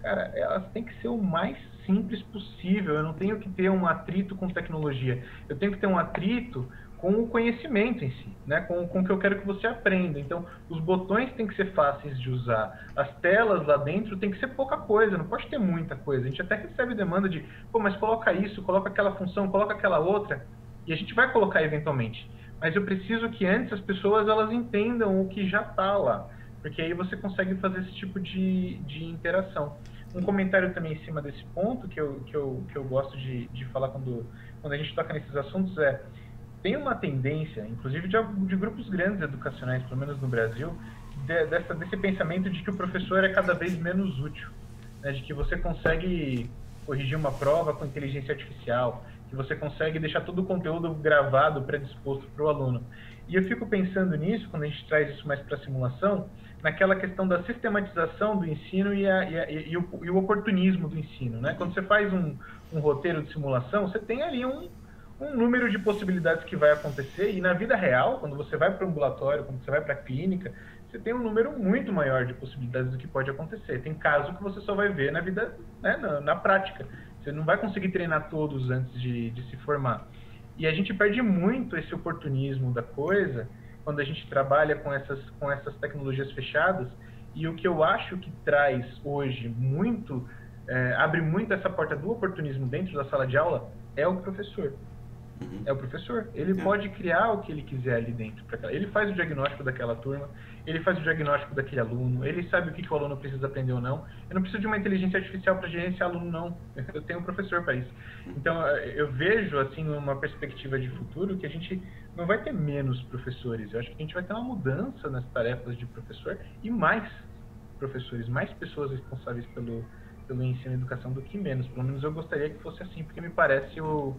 cara, elas têm que ser o mais simples possível. Eu não tenho que ter um atrito com tecnologia. Eu tenho que ter um atrito com o conhecimento em si, né? com, com o que eu quero que você aprenda. Então, os botões têm que ser fáceis de usar, as telas lá dentro tem que ser pouca coisa, não pode ter muita coisa. A gente até recebe demanda de, pô, mas coloca isso, coloca aquela função, coloca aquela outra, e a gente vai colocar eventualmente. Mas eu preciso que antes as pessoas elas entendam o que já está lá, porque aí você consegue fazer esse tipo de, de interação. Um comentário também em cima desse ponto que eu, que eu, que eu gosto de, de falar quando, quando a gente toca nesses assuntos é tem uma tendência, inclusive de, de grupos grandes educacionais, pelo menos no Brasil, de, dessa, desse pensamento de que o professor é cada vez menos útil, né? de que você consegue corrigir uma prova com inteligência artificial, que você consegue deixar todo o conteúdo gravado, predisposto para o aluno. E eu fico pensando nisso, quando a gente traz isso mais para a simulação, naquela questão da sistematização do ensino e, a, e, a, e, o, e, o, oportunismo do ensino. Né? Quando você faz um, um roteiro de simulação, você tem ali um, um número de possibilidades que vai acontecer e na vida real, quando você vai para o ambulatório, quando você vai para a clínica, você tem um número muito maior de possibilidades do que pode acontecer. Tem caso que você só vai ver na vida, né, na, na, prática. Você não vai conseguir treinar todos antes de, de se formar. E a gente perde muito esse oportunismo da coisa quando a gente trabalha com essas, com essas tecnologias fechadas. E o que eu acho que traz hoje muito, é, abre muito essa porta do oportunismo dentro da sala de aula é o professor. Uhum. É o professor. Ele é. pode criar o que ele quiser ali dentro. Ele faz o diagnóstico daquela turma, ele faz o diagnóstico daquele aluno, ele sabe o que, que o aluno precisa aprender ou não. Eu não preciso de uma inteligência artificial para gerenciar aluno, não. (laughs) Eu tenho um professor para isso. Então, eh, eu vejo, assim, uma perspectiva de futuro que a gente não vai ter menos professores. Eu acho que a gente vai ter uma mudança nas tarefas de professor e mais professores, mais pessoas responsáveis pelo, pelo ensino e educação do que menos. Pelo menos eu gostaria que fosse assim, porque me parece o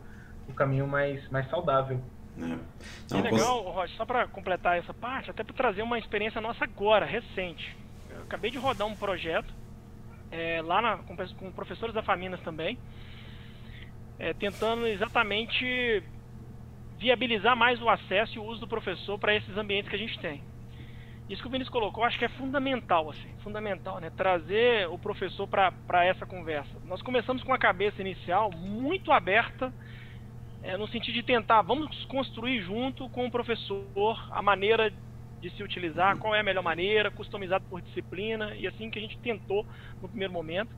o caminho mais, mais saudável. É. Não, é legal, posso... Roger, só para completar essa parte, até para trazer uma experiência nossa agora, recente. Eu acabei de rodar um projeto é, lá na, com, com, professores da Faminas também, é, tentando exatamente viabilizar mais o acesso e o uso do professor para esses ambientes que a gente tem. Isso que o Vinícius colocou, acho que é fundamental, assim, fundamental, né? Trazer o professor para essa conversa. Nós começamos com a cabeça inicial muito aberta é, no sentido de tentar, vamos construir junto com o professor a maneira de se utilizar, qual é a melhor maneira, customizado por disciplina, e assim que a gente tentou no primeiro momento.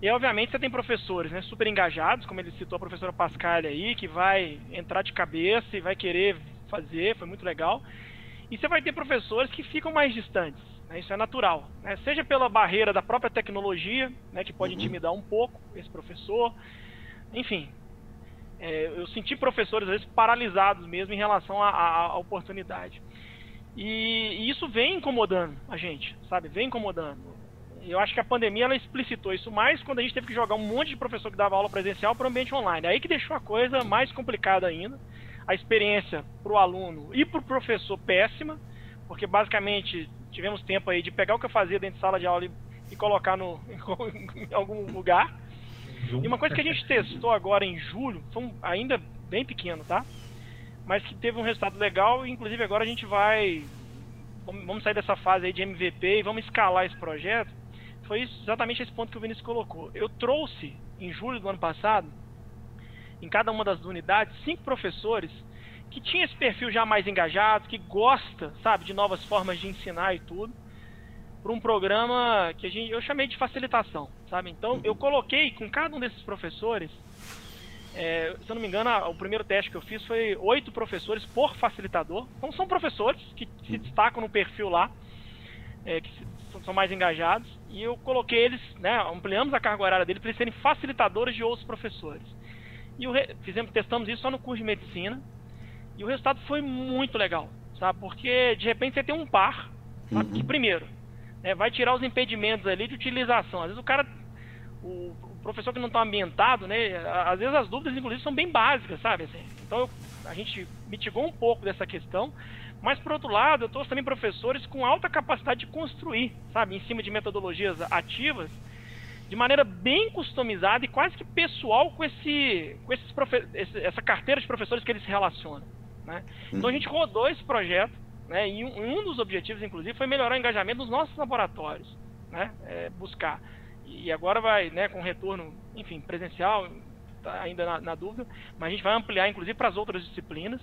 E obviamente você tem professores né, super engajados, como ele citou a professora Pascal aí, que vai entrar de cabeça e vai querer fazer, foi muito legal. E você vai ter professores que ficam mais distantes, né, isso é natural. Né, seja pela barreira da própria tecnologia, né, que pode uhum. intimidar um pouco esse professor, enfim, é, eu senti professores às vezes paralisados mesmo em relação à oportunidade. E, e, isso vem incomodando a gente, sabe? Vem incomodando. Eu acho que a pandemia ela explicitou isso mais quando a gente teve que jogar um monte de professor que dava aula presencial para o ambiente online. Aí que deixou a coisa mais complicada ainda. A experiência para o aluno e para o professor péssima, porque basicamente tivemos tempo aí de pegar o que eu fazia dentro de sala de aula e, e colocar no, (laughs) em algum lugar. E uma coisa que a gente testou agora em julho, foi um, ainda bem pequeno, tá? Mas que teve um resultado legal, e inclusive agora a gente vai. Vamos sair dessa fase aí de MVP e vamos escalar esse projeto. Foi exatamente esse ponto que o Vinícius colocou. Eu trouxe, em julho do ano passado, em cada uma das unidades, cinco professores que tinha esse perfil já mais engajado, que gosta, sabe, de novas formas de ensinar e tudo, para um programa que a gente, eu chamei de facilitação, sabe? Então eu coloquei com cada um desses professores, é, se eu não me engano, o primeiro teste que eu fiz foi oito professores por facilitador. Então são professores que se destacam no perfil lá, é, que são mais engajados, e eu coloquei eles, né, ampliamos a carga horária deles para eles serem facilitadores de outros professores. E o, fizemos, testamos isso só no curso de medicina, e o resultado foi muito legal, sabe? Porque de repente você tem um par, sabe? Uhum. Que primeiro, né, vai tirar os impedimentos ali de utilização. Às vezes o cara, o, o professor que não está ambientado, né? Às vezes as dúvidas, inclusive, são bem básicas, sabe? Assim, então eu, a gente mitigou um pouco dessa questão, mas por outro lado, eu trouxe também professores com alta capacidade de construir, sabe? Em cima de metodologias ativas, de maneira bem customizada e quase que pessoal com esse, com esses esse, essa carteira de professores que eles se relacionam. Né? Então a gente rodou esse projeto, né? E um, um, dos objetivos, inclusive, foi melhorar o engajamento dos nossos laboratórios, né? É, buscar. E agora vai, né, com retorno, enfim, presencial, tá ainda na, na dúvida, mas a gente vai ampliar, inclusive, para as outras disciplinas.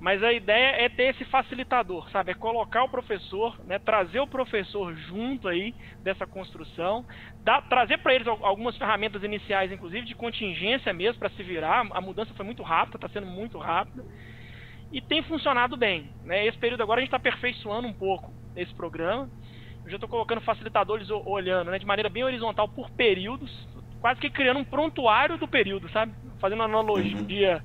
Mas a ideia é ter esse facilitador, sabe? É colocar o professor, né? trazer o professor junto aí dessa construção, dar, trazer para eles algumas ferramentas iniciais, inclusive de contingência mesmo, para se virar. A mudança foi muito rápida, está sendo muito rápida e tem funcionado bem. Né? Esse período agora a gente está aperfeiçoando um pouco esse programa. Eu já estou colocando facilitadores olhando né, de maneira bem horizontal por períodos, quase que criando um prontuário do período, sabe? Fazendo analogia.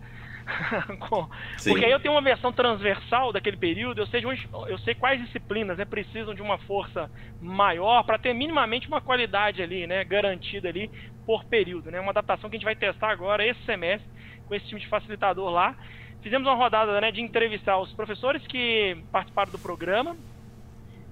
Uhum. (laughs) com... Porque aí eu tenho uma versão transversal daquele período, eu sei, eu sei quais disciplinas né, precisam de uma força maior para ter minimamente uma qualidade ali, né, garantida ali por período. Né? Uma adaptação que a gente vai testar agora esse semestre com esse time de facilitador lá Fizemos uma rodada né, de entrevistar os professores que participaram do programa,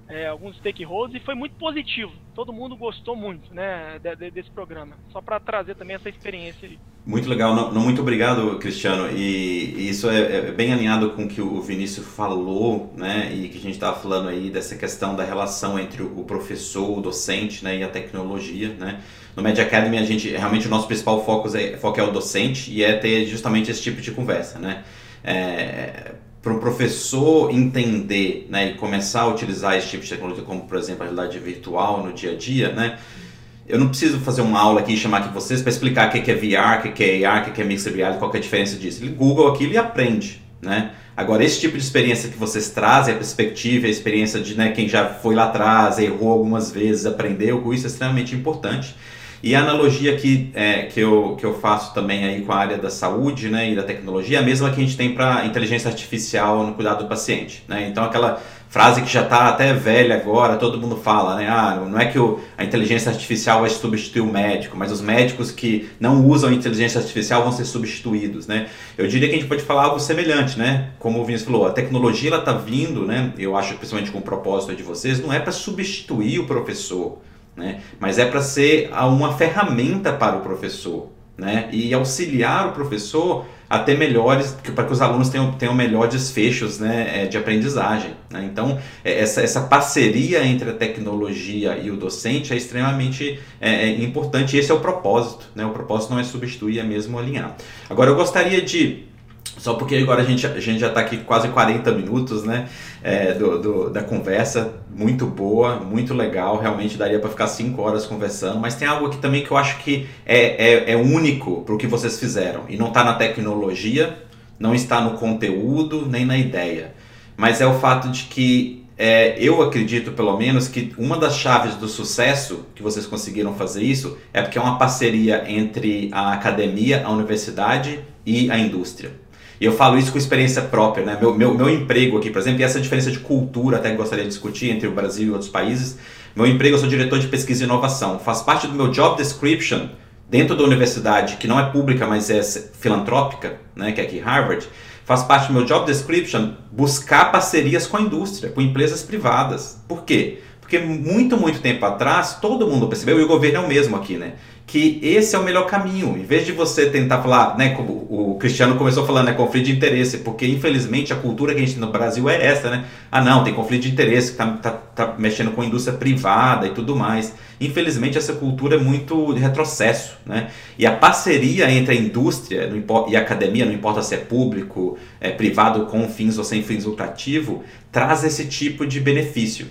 é, alguns stakeholders, e foi muito positivo. Todo mundo gostou muito né, de, de, desse programa. Só para trazer também essa experiência. Muito legal. Não, não, muito obrigado, Cristiano. E, e isso é, é, bem alinhado com o que o Vinícius falou, né? E que a gente estava falando aí dessa questão da relação entre o professor, o docente né, e a tecnologia, né? No Media Academy, a gente, realmente o nosso principal foco é, foco é o docente e é ter justamente esse tipo de conversa, né? É, para o professor entender né, e começar a utilizar esse tipo de tecnologia, como por exemplo a realidade virtual no dia a dia, né? Eu não preciso fazer uma aula aqui e chamar aqui vocês para explicar o que é VR, o que é AR, o que é Mixed Reality, qual é a diferença disso. Ele Google aquilo e aprende, né? Agora, esse tipo de experiência que vocês trazem, a perspectiva, a experiência de né, quem já foi lá atrás, errou algumas vezes, aprendeu, isso é extremamente importante. E a analogia que, é, que, eu, que eu faço também aí com a área da saúde né, e da tecnologia é a mesma que a gente tem para inteligência artificial no cuidado do paciente. Né? Então, aquela frase que já está até velha agora, todo mundo fala, né? Ah, não é que o, a inteligência artificial vai substituir o médico, mas os médicos que não usam inteligência artificial vão ser substituídos, né? Eu diria que a gente pode falar algo semelhante, né? Como o Vinícius falou, a tecnologia ela está vindo, né? Eu acho, principalmente com o propósito de vocês, não é para substituir o professor, né? mas é para ser uma ferramenta para o professor né? e auxiliar o professor a ter melhores, para que os alunos tenham, tenham melhores desfechos né, é, de aprendizagem. Né? Então, é, essa, essa parceria entre a tecnologia e o docente é extremamente é, é importante e esse é o propósito. Né? O propósito não é substituir, é mesmo alinhar. Agora, eu gostaria de só porque agora a gente, a gente já está aqui quase 40 minutos né, é, do, do, da conversa, muito boa, muito legal, realmente daria para ficar 5 horas conversando, mas tem algo aqui também que eu acho que é, é, é único para o que vocês fizeram, e não está na tecnologia, não está no conteúdo, nem na ideia, mas é o fato de que é, eu acredito, pelo menos, que uma das chaves do sucesso que vocês conseguiram fazer isso é porque é uma parceria entre a academia, a universidade e a indústria. E eu falo isso com experiência própria, né? Meu, meu, meu emprego aqui, por exemplo, e essa diferença de cultura até que gostaria de discutir entre o Brasil e outros países. Meu emprego, eu sou diretor de pesquisa e inovação. Faz parte do meu job description dentro da universidade, que não é pública, mas é filantrópica, né? Que é aqui Harvard. Faz parte do meu job description buscar parcerias com a indústria, com empresas privadas. Por quê? Porque muito, muito tempo atrás, todo mundo percebeu, e o governo é o mesmo aqui, né? que esse é o melhor caminho. Em vez de você tentar falar, né, como o Cristiano começou falando, né, conflito de interesse, porque infelizmente a cultura que a gente tem no Brasil é essa, né? Ah, não, tem conflito de interesse, tá, tá, tá mexendo com a indústria privada e tudo mais. Infelizmente essa cultura é muito de retrocesso, né? E a parceria entre a indústria e a academia, não importa se é público, é privado com fins ou sem fins lucrativos, traz esse tipo de benefício.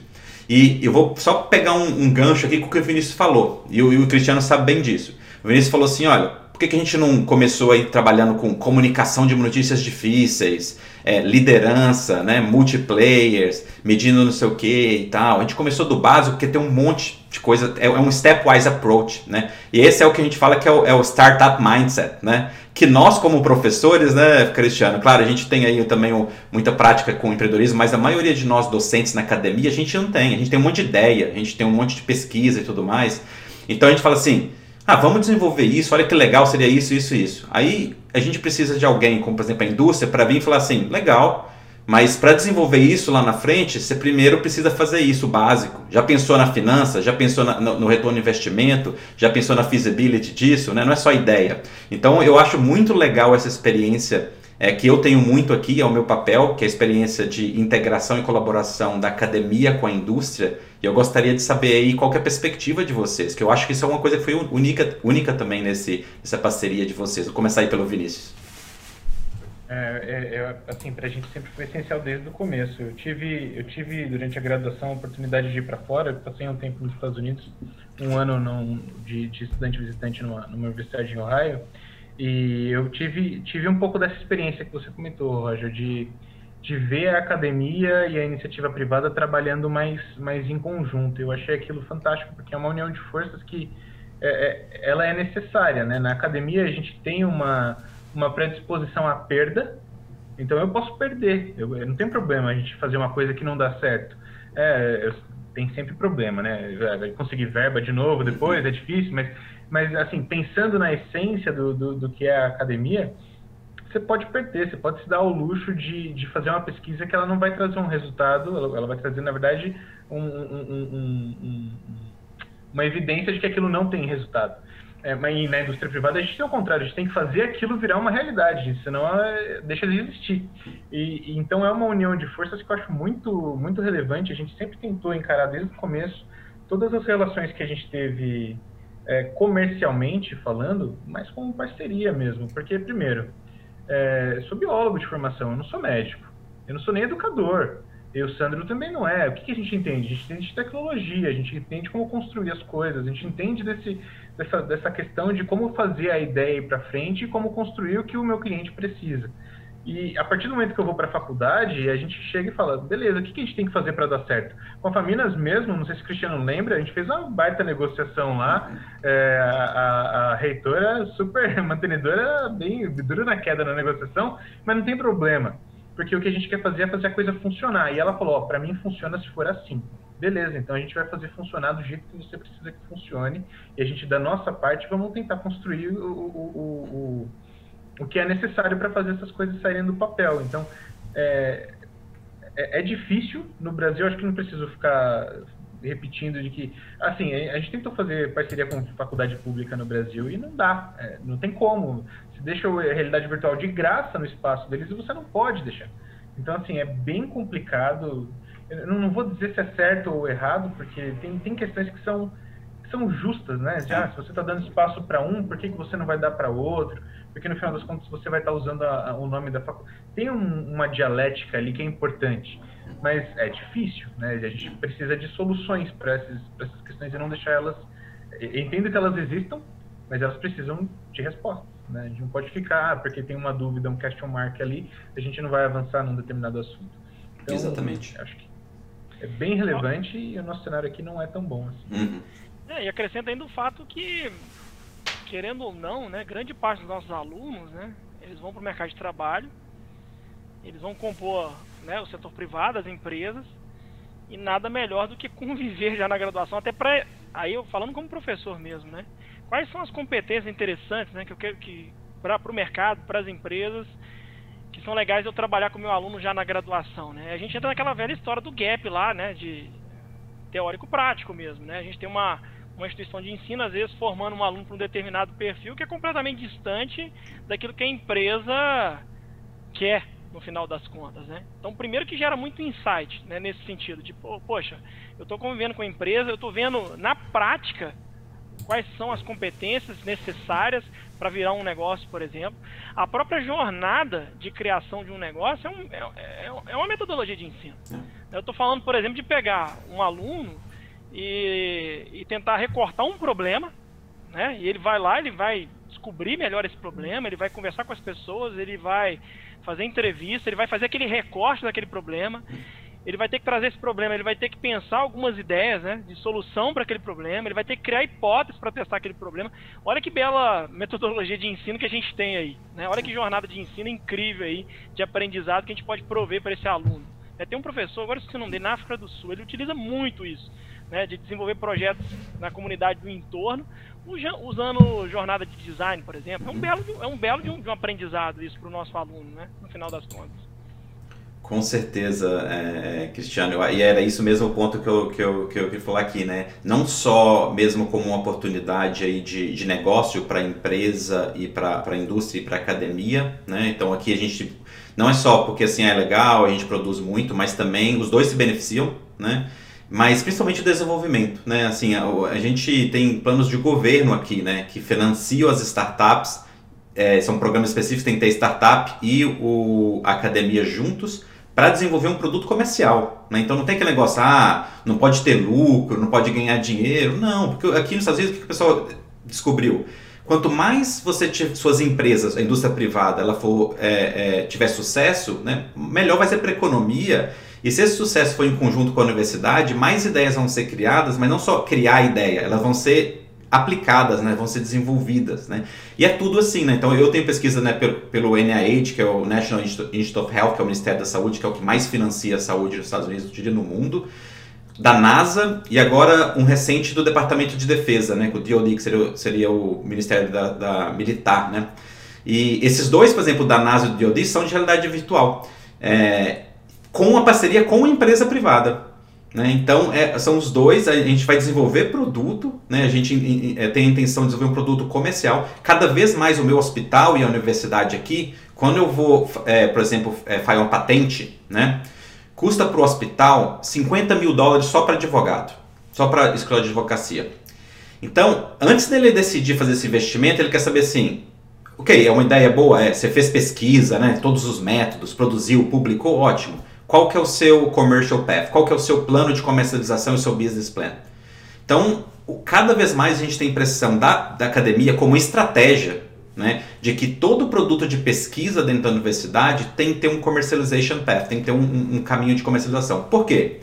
E eu vou só pegar um, um gancho aqui com o que o Vinícius falou, e o, e o Cristiano sabe bem disso. O Vinícius falou assim: olha, por que, que a gente não começou aí trabalhando com comunicação de notícias difíceis, é, liderança, né, multiplayers, medindo não sei o que e tal? A gente começou do básico porque tem um monte de coisa, é, é, um stepwise approach, né? E esse é o que a gente fala que é o, é o startup mindset, né? Que nós como professores, né, Cristiano, claro, a gente tem aí também o, muita prática com empreendedorismo, mas a maioria de nós docentes na academia, a gente não tem. A gente tem um monte de ideia, a gente tem um monte de pesquisa e tudo mais. Então a gente fala assim, ah, vamos desenvolver isso, olha que legal seria isso, isso, isso. Aí a gente precisa de alguém, como por exemplo a indústria, para vir e falar assim, legal, mas para desenvolver isso lá na frente, você primeiro precisa fazer isso básico. Já pensou na finança? Já pensou na, no, no, retorno de investimento? Já pensou na feasibility disso? Né? Não é só ideia. Então eu acho muito legal essa experiência é, que eu tenho muito aqui, é o meu papel, que é a experiência de integração e colaboração da academia com a indústria. E eu gostaria de saber aí qual é a perspectiva de vocês, que eu acho que isso é uma coisa que foi única, única também nesse, nessa parceria de vocês. Vou começar aí pelo Vinícius. É, é, é, assim, para a gente sempre foi essencial desde o começo. Eu tive, eu tive durante a graduação a oportunidade de ir para fora. Eu passei um tempo nos Estados Unidos, um ano num, de, de estudante visitante numa, numa universidade em Ohio. E eu tive, tive um pouco dessa experiência que você comentou, Roger, de, de ver a academia e a iniciativa privada trabalhando mais, mais em conjunto. Eu achei aquilo fantástico, porque é uma união de forças que é, é, ela é necessária. Né? Na academia a gente tem uma, uma predisposição à perda, então eu posso perder, eu, não tem problema a gente fazer uma coisa que não dá certo. É, eu, tem sempre problema, né? Conseguir verba de novo depois é difícil, mas mas, assim, pensando na essência do, do, do, que é a academia, você pode perder, você pode se dar o luxo de, de fazer uma pesquisa que ela não vai trazer um resultado, ela, ela vai trazer, na verdade, um, um, um, uma evidência de que aquilo não tem resultado. É, mas na indústria privada a gente tem o contrário, a gente tem que fazer aquilo virar uma realidade, senão ela deixa de existir. E, e, então é uma união de forças que eu acho muito, muito relevante. A gente sempre tentou encarar desde o começo todas as relações que a gente teve é, comercialmente falando, mas como parceria mesmo. Porque, primeiro, é, sou biólogo de formação, eu não sou médico, eu não sou nem educador. E o Sandro também não é. O que, que, a gente entende? A gente entende de tecnologia, a gente entende como construir as coisas, a gente entende desse, dessa, dessa questão de como fazer a ideia ir para frente e como construir o que o meu cliente precisa. E a partir do momento que eu vou para a faculdade, a gente chega e fala, beleza, o que, que a gente tem que fazer para dar certo? Com a Faminas mesmo, não sei se o Cristiano lembra, a gente fez uma baita negociação lá, é, a, a, reitora super (laughs) mantenedora, bem dura na queda na negociação, mas não tem problema, porque o que a gente quer fazer é fazer a coisa funcionar. E ela falou, para mim funciona se for assim. Beleza, então a gente vai fazer funcionar do jeito que você precisa que funcione, e a gente, da nossa parte, vamos tentar construir o, o, o o que é necessário para fazer essas coisas saírem do papel. Então, é, é, é, difícil no Brasil, acho que não preciso ficar repetindo de que, assim, a gente tentou fazer parceria com faculdade pública no Brasil e não dá, é, não tem como. Você deixa a realidade virtual de graça no espaço deles e você não pode deixar. Então, assim, é bem complicado. Eu não vou dizer se é certo ou errado, porque tem, tem questões que são, que são justas, né? Já, se você está dando espaço para um, por que, que você não vai dar para outro? Porque no final das contas você vai estar usando a, a, o nome da faculdade. Tem um, uma dialética ali que é importante, mas é difícil, né? A gente precisa de soluções para essas, essas questões e não deixar elas. Entendo que elas existam, mas elas precisam de respostas. Né? A gente não pode ficar, ah, porque tem uma dúvida, um question mark ali, a gente não vai avançar num determinado assunto. Então, Exatamente. Acho que é bem relevante e o nosso cenário aqui não é tão bom assim. Uhum. É, e acrescenta ainda o fato que querendo ou não, né, grande parte dos nossos alunos, né, eles vão para o mercado de trabalho, eles vão compor né, o setor privado, as empresas, e nada melhor do que (laughs) conviver já na graduação, até para aí eu falando como professor mesmo, né? Quais são as competências interessantes, né, que eu quero que para o mercado, para as empresas, que são legais eu trabalhar com meu aluno já na graduação, né? A gente entra naquela velha história do gap lá, né, de teórico-prático mesmo, né? A gente tem uma, uma instituição de ensino, às vezes, formando um aluno para um determinado perfil que é completamente distante daquilo que a empresa quer no final das contas, né? Então, primeiro que gera muito insight, né, nesse sentido, de, poxa, eu estou convivendo com a empresa, eu estou vendo na prática quais são as competências necessárias para virar um negócio, por exemplo. A própria jornada de criação de um negócio é, um, é, é, é uma metodologia de ensino. Eu estou falando, por exemplo, de pegar um aluno e, e tentar recortar um problema, né? E ele vai lá, ele vai descobrir melhor esse problema, ele vai conversar com as pessoas, ele vai fazer entrevista, ele vai fazer aquele recorte daquele problema ele vai ter que trazer esse problema, ele vai ter que pensar algumas ideias né, de solução para aquele problema, ele vai ter que criar hipóteses para testar aquele problema. Olha que bela metodologia de ensino que a gente tem aí. Né? Olha que jornada de ensino incrível aí, de aprendizado que a gente pode prover para esse aluno. É, tem um professor, agora se não dele, na África do Sul, ele utiliza muito isso, né, de desenvolver projetos na comunidade do entorno, usando jornada de design, por exemplo. É um belo, é um belo de um, de um aprendizado isso para o nosso aluno, né, no final das contas. Com certeza, é, Cristiano. E era isso mesmo o ponto que eu, que, eu, que eu queria falar aqui, né? Não só mesmo como uma oportunidade aí de, de negócio para a empresa e para a indústria e para a academia, né? Então aqui a gente não é só porque assim é legal, a gente produz muito, mas também os dois se beneficiam, né? Mas principalmente o desenvolvimento, né? Assim, a, a gente tem planos de governo aqui, né? Que financiam as startups, é, são programas específicos, tem que ter startup e o, a academia juntos, para desenvolver um produto comercial. Né? Então não tem aquele negócio, ah, não pode ter lucro, não pode ganhar dinheiro. Não, porque aqui nos Estados Unidos o que o pessoal descobriu? Quanto mais você tiver, suas empresas, a indústria privada, ela for é, é, tiver sucesso, né, melhor vai ser para a economia. E se esse sucesso for em conjunto com a universidade, mais ideias vão ser criadas, mas não só criar ideia, elas vão ser aplicadas, né, vão ser desenvolvidas, né? E é tudo assim, né? Então eu tenho pesquisa né, pelo, pelo NIH, que é o National Institute of Health, que é o Ministério da Saúde, que é o que mais financia a saúde nos Estados Unidos, diria, no mundo, da NASA e agora um recente do Departamento de Defesa, né, o DoD, que seria, seria o Ministério da, da, Militar, né? E esses dois, por exemplo, da NASA e do DoD, são de realidade virtual, é, com uma parceria com uma empresa privada. Né? Então, é, são os dois, a gente vai desenvolver produto, né? a gente é, tem a intenção de desenvolver um produto comercial. Cada vez mais o meu hospital e a universidade aqui, quando eu vou, é, por exemplo, é, fazer uma patente, né? custa para o hospital 50 mil dólares só para advogado, só para escola de advocacia. Então, antes dele decidir fazer esse investimento, ele quer saber assim, ok, é uma ideia boa, é, você fez pesquisa, né, todos os métodos, produziu, publicou, ótimo qual que é o seu commercial path, qual que é o seu plano de comercialização e o seu business plan. Então, cada vez mais a gente tem impressão da, da academia como estratégia, né, de que todo produto de pesquisa dentro da universidade tem que ter um commercialization path, tem que ter um, um caminho de comercialização. Por quê?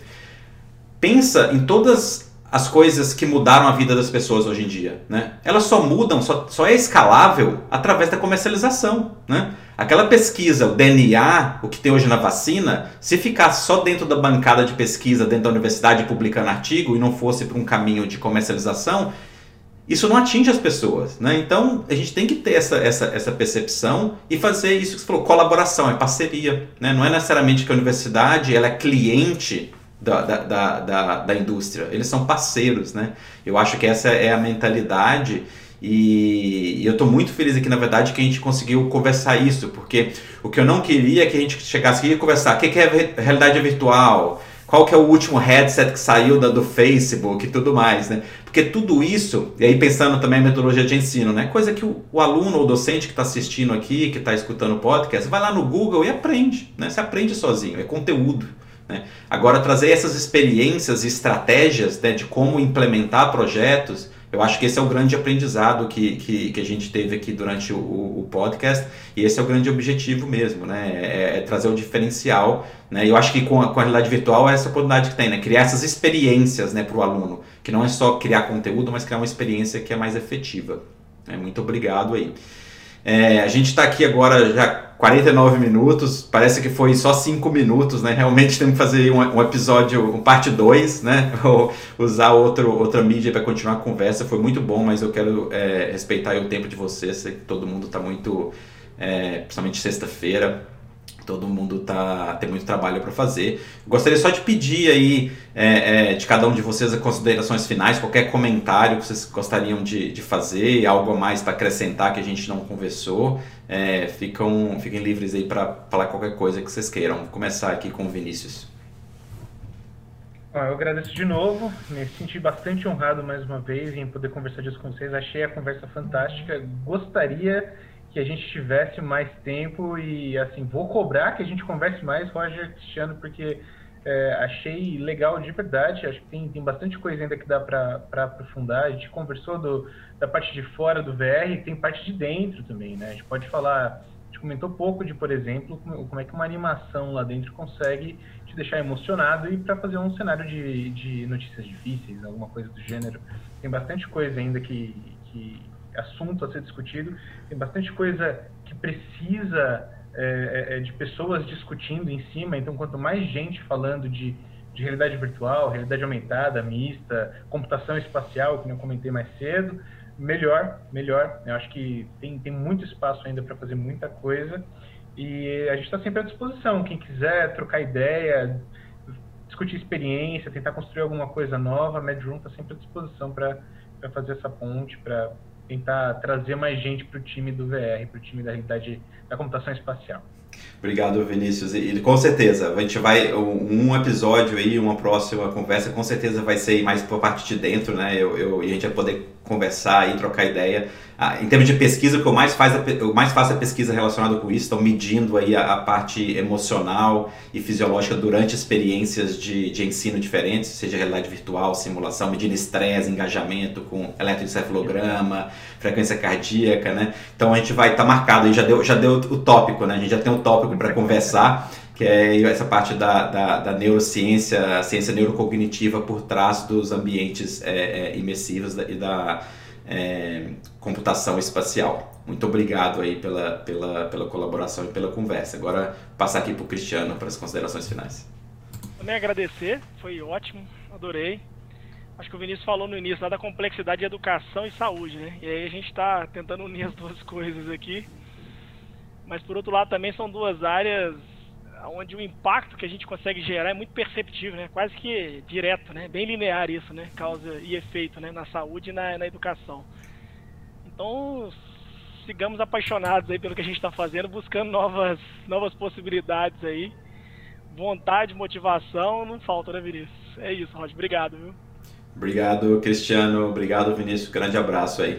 Pensa em todas as coisas que mudaram a vida das pessoas hoje em dia, né? Elas só mudam, só, só é escalável através da comercialização, né? Aquela pesquisa, o DNA, o que tem hoje na vacina, se ficasse só dentro da bancada de pesquisa, dentro da universidade, publicando artigo e não fosse para um caminho de comercialização, isso não atinge as pessoas. Né? Então, a gente tem que ter essa, essa, essa percepção e fazer isso que você falou, colaboração, é parceria. Né? Não é necessariamente que a universidade ela é cliente da, da, da, da, indústria, eles são parceiros. Né? Eu acho que essa é a mentalidade e eu estou muito feliz aqui, na verdade, que a gente conseguiu conversar isso, porque o que eu não queria é que a gente chegasse aqui e conversar o que é realidade virtual, qual que é o último headset que saiu da, do Facebook e tudo mais, né? Porque tudo isso, e aí pensando também em metodologia de ensino, né? Coisa que o, o aluno ou docente que está assistindo aqui, que está escutando o podcast, vai lá no Google e aprende, né? Você aprende sozinho, é conteúdo. Né? Agora, trazer essas experiências e estratégias né, de como implementar projetos eu acho que esse é o grande aprendizado que, que, que a gente teve aqui durante o, o, podcast e esse é o grande objetivo mesmo, né? É, é trazer o diferencial, né? Eu acho que com a, com a realidade virtual é essa oportunidade que tem, né? Criar essas experiências, né, para o aluno, que não é só criar conteúdo, mas criar uma experiência que é mais efetiva. É, muito obrigado aí. É, a gente está aqui agora já 49 minutos, parece que foi só 5 minutos, né? Realmente temos que fazer um, um episódio, um parte 2, né? (laughs) Ou usar outro, outra mídia para continuar a conversa. Foi muito bom, mas eu quero é, respeitar o tempo de vocês. Sei que todo mundo está muito, é, principalmente sexta-feira, todo mundo tá tem muito trabalho para fazer. Gostaria só de pedir aí é, é, de cada um de vocês as considerações finais, qualquer comentário que vocês gostariam de, de fazer, algo a mais para acrescentar que a gente não conversou, é, ficam, fiquem livres aí para falar qualquer coisa que vocês queiram. Vou começar aqui com o Vinícius. eu agradeço de novo, me senti bastante honrado mais uma vez em poder conversar disso com vocês. Achei a conversa fantástica. Gostaria que a gente tivesse mais tempo e assim vou cobrar que a gente converse mais, Roger Cristiano, porque é, achei legal de verdade. Acho que tem, tem bastante coisa ainda que dá para aprofundar. A gente conversou do, da parte de fora do VR tem parte de dentro também, né? A gente pode falar, a gente comentou pouco de, por exemplo, como, como é que uma animação lá dentro consegue te deixar emocionado e para fazer um cenário de, de notícias difíceis, alguma coisa do gênero. Tem bastante coisa ainda que, que assunto a ser discutido, tem bastante coisa que precisa é, é, é, de pessoas discutindo em cima, então quanto mais gente falando de, de realidade virtual, realidade aumentada, mista, computação espacial, que eu comentei mais cedo, melhor, melhor. Eu acho que tem, tem muito espaço ainda para fazer muita coisa e a gente está sempre à disposição. Quem quiser trocar ideia, discutir experiência, tentar construir alguma coisa nova, a Medroom está sempre à disposição para fazer essa ponte, para tentar trazer mais gente para o time do VR, para o time da realidade da computação espacial. Obrigado, Vinícius. E, com certeza, a gente vai. Um episódio aí, uma próxima conversa, com certeza vai ser mais por parte de dentro, né? Eu, eu, e a gente vai poder conversar e trocar ideia. Ah, em termos de pesquisa, o que eu mais, faz, eu mais faço é pesquisa relacionada com isso, estão medindo aí a, a, parte emocional e fisiológica durante experiências de, de ensino diferentes, seja realidade virtual, simulação, medindo estresse, engajamento com eletroencefalograma, frequência cardíaca, né? Então a gente vai estar tá marcado aí, já deu, já deu o tópico, né? A gente já tem o tópico para conversar que é essa parte da, da, da, neurociência, a ciência neurocognitiva por trás dos ambientes é, é, imersivos e da é, computação espacial. Muito obrigado aí pela, pela, pela colaboração e pela conversa. Agora passar aqui para o Cristiano para as considerações finais. Também agradecer, foi ótimo, adorei. Acho que o Vinícius falou no início da complexidade de educação e saúde, né? E aí a gente está tentando unir as duas (laughs) coisas aqui. Mas por outro lado também são duas áreas onde o impacto que a gente consegue gerar é muito perceptível, né? Quase que direto, né? Bem linear isso, né? Causa e efeito, né? Na saúde e na, na educação. Então, sigamos apaixonados aí pelo que a gente está fazendo, buscando novas, novas possibilidades aí. Vontade, motivação, não falta, né, Vinícius? É isso, Roger. Obrigado, viu? Obrigado, Cristiano. Obrigado, Vinícius. Grande abraço aí.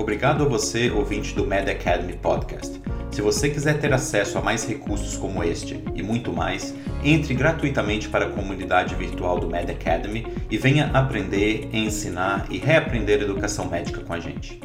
Obrigado a você, ouvinte do Med Academy Podcast. Se você quiser ter acesso a mais recursos como este e muito mais, entre gratuitamente para a comunidade virtual do Med Academy e venha aprender, ensinar e reaprender educação médica com a gente.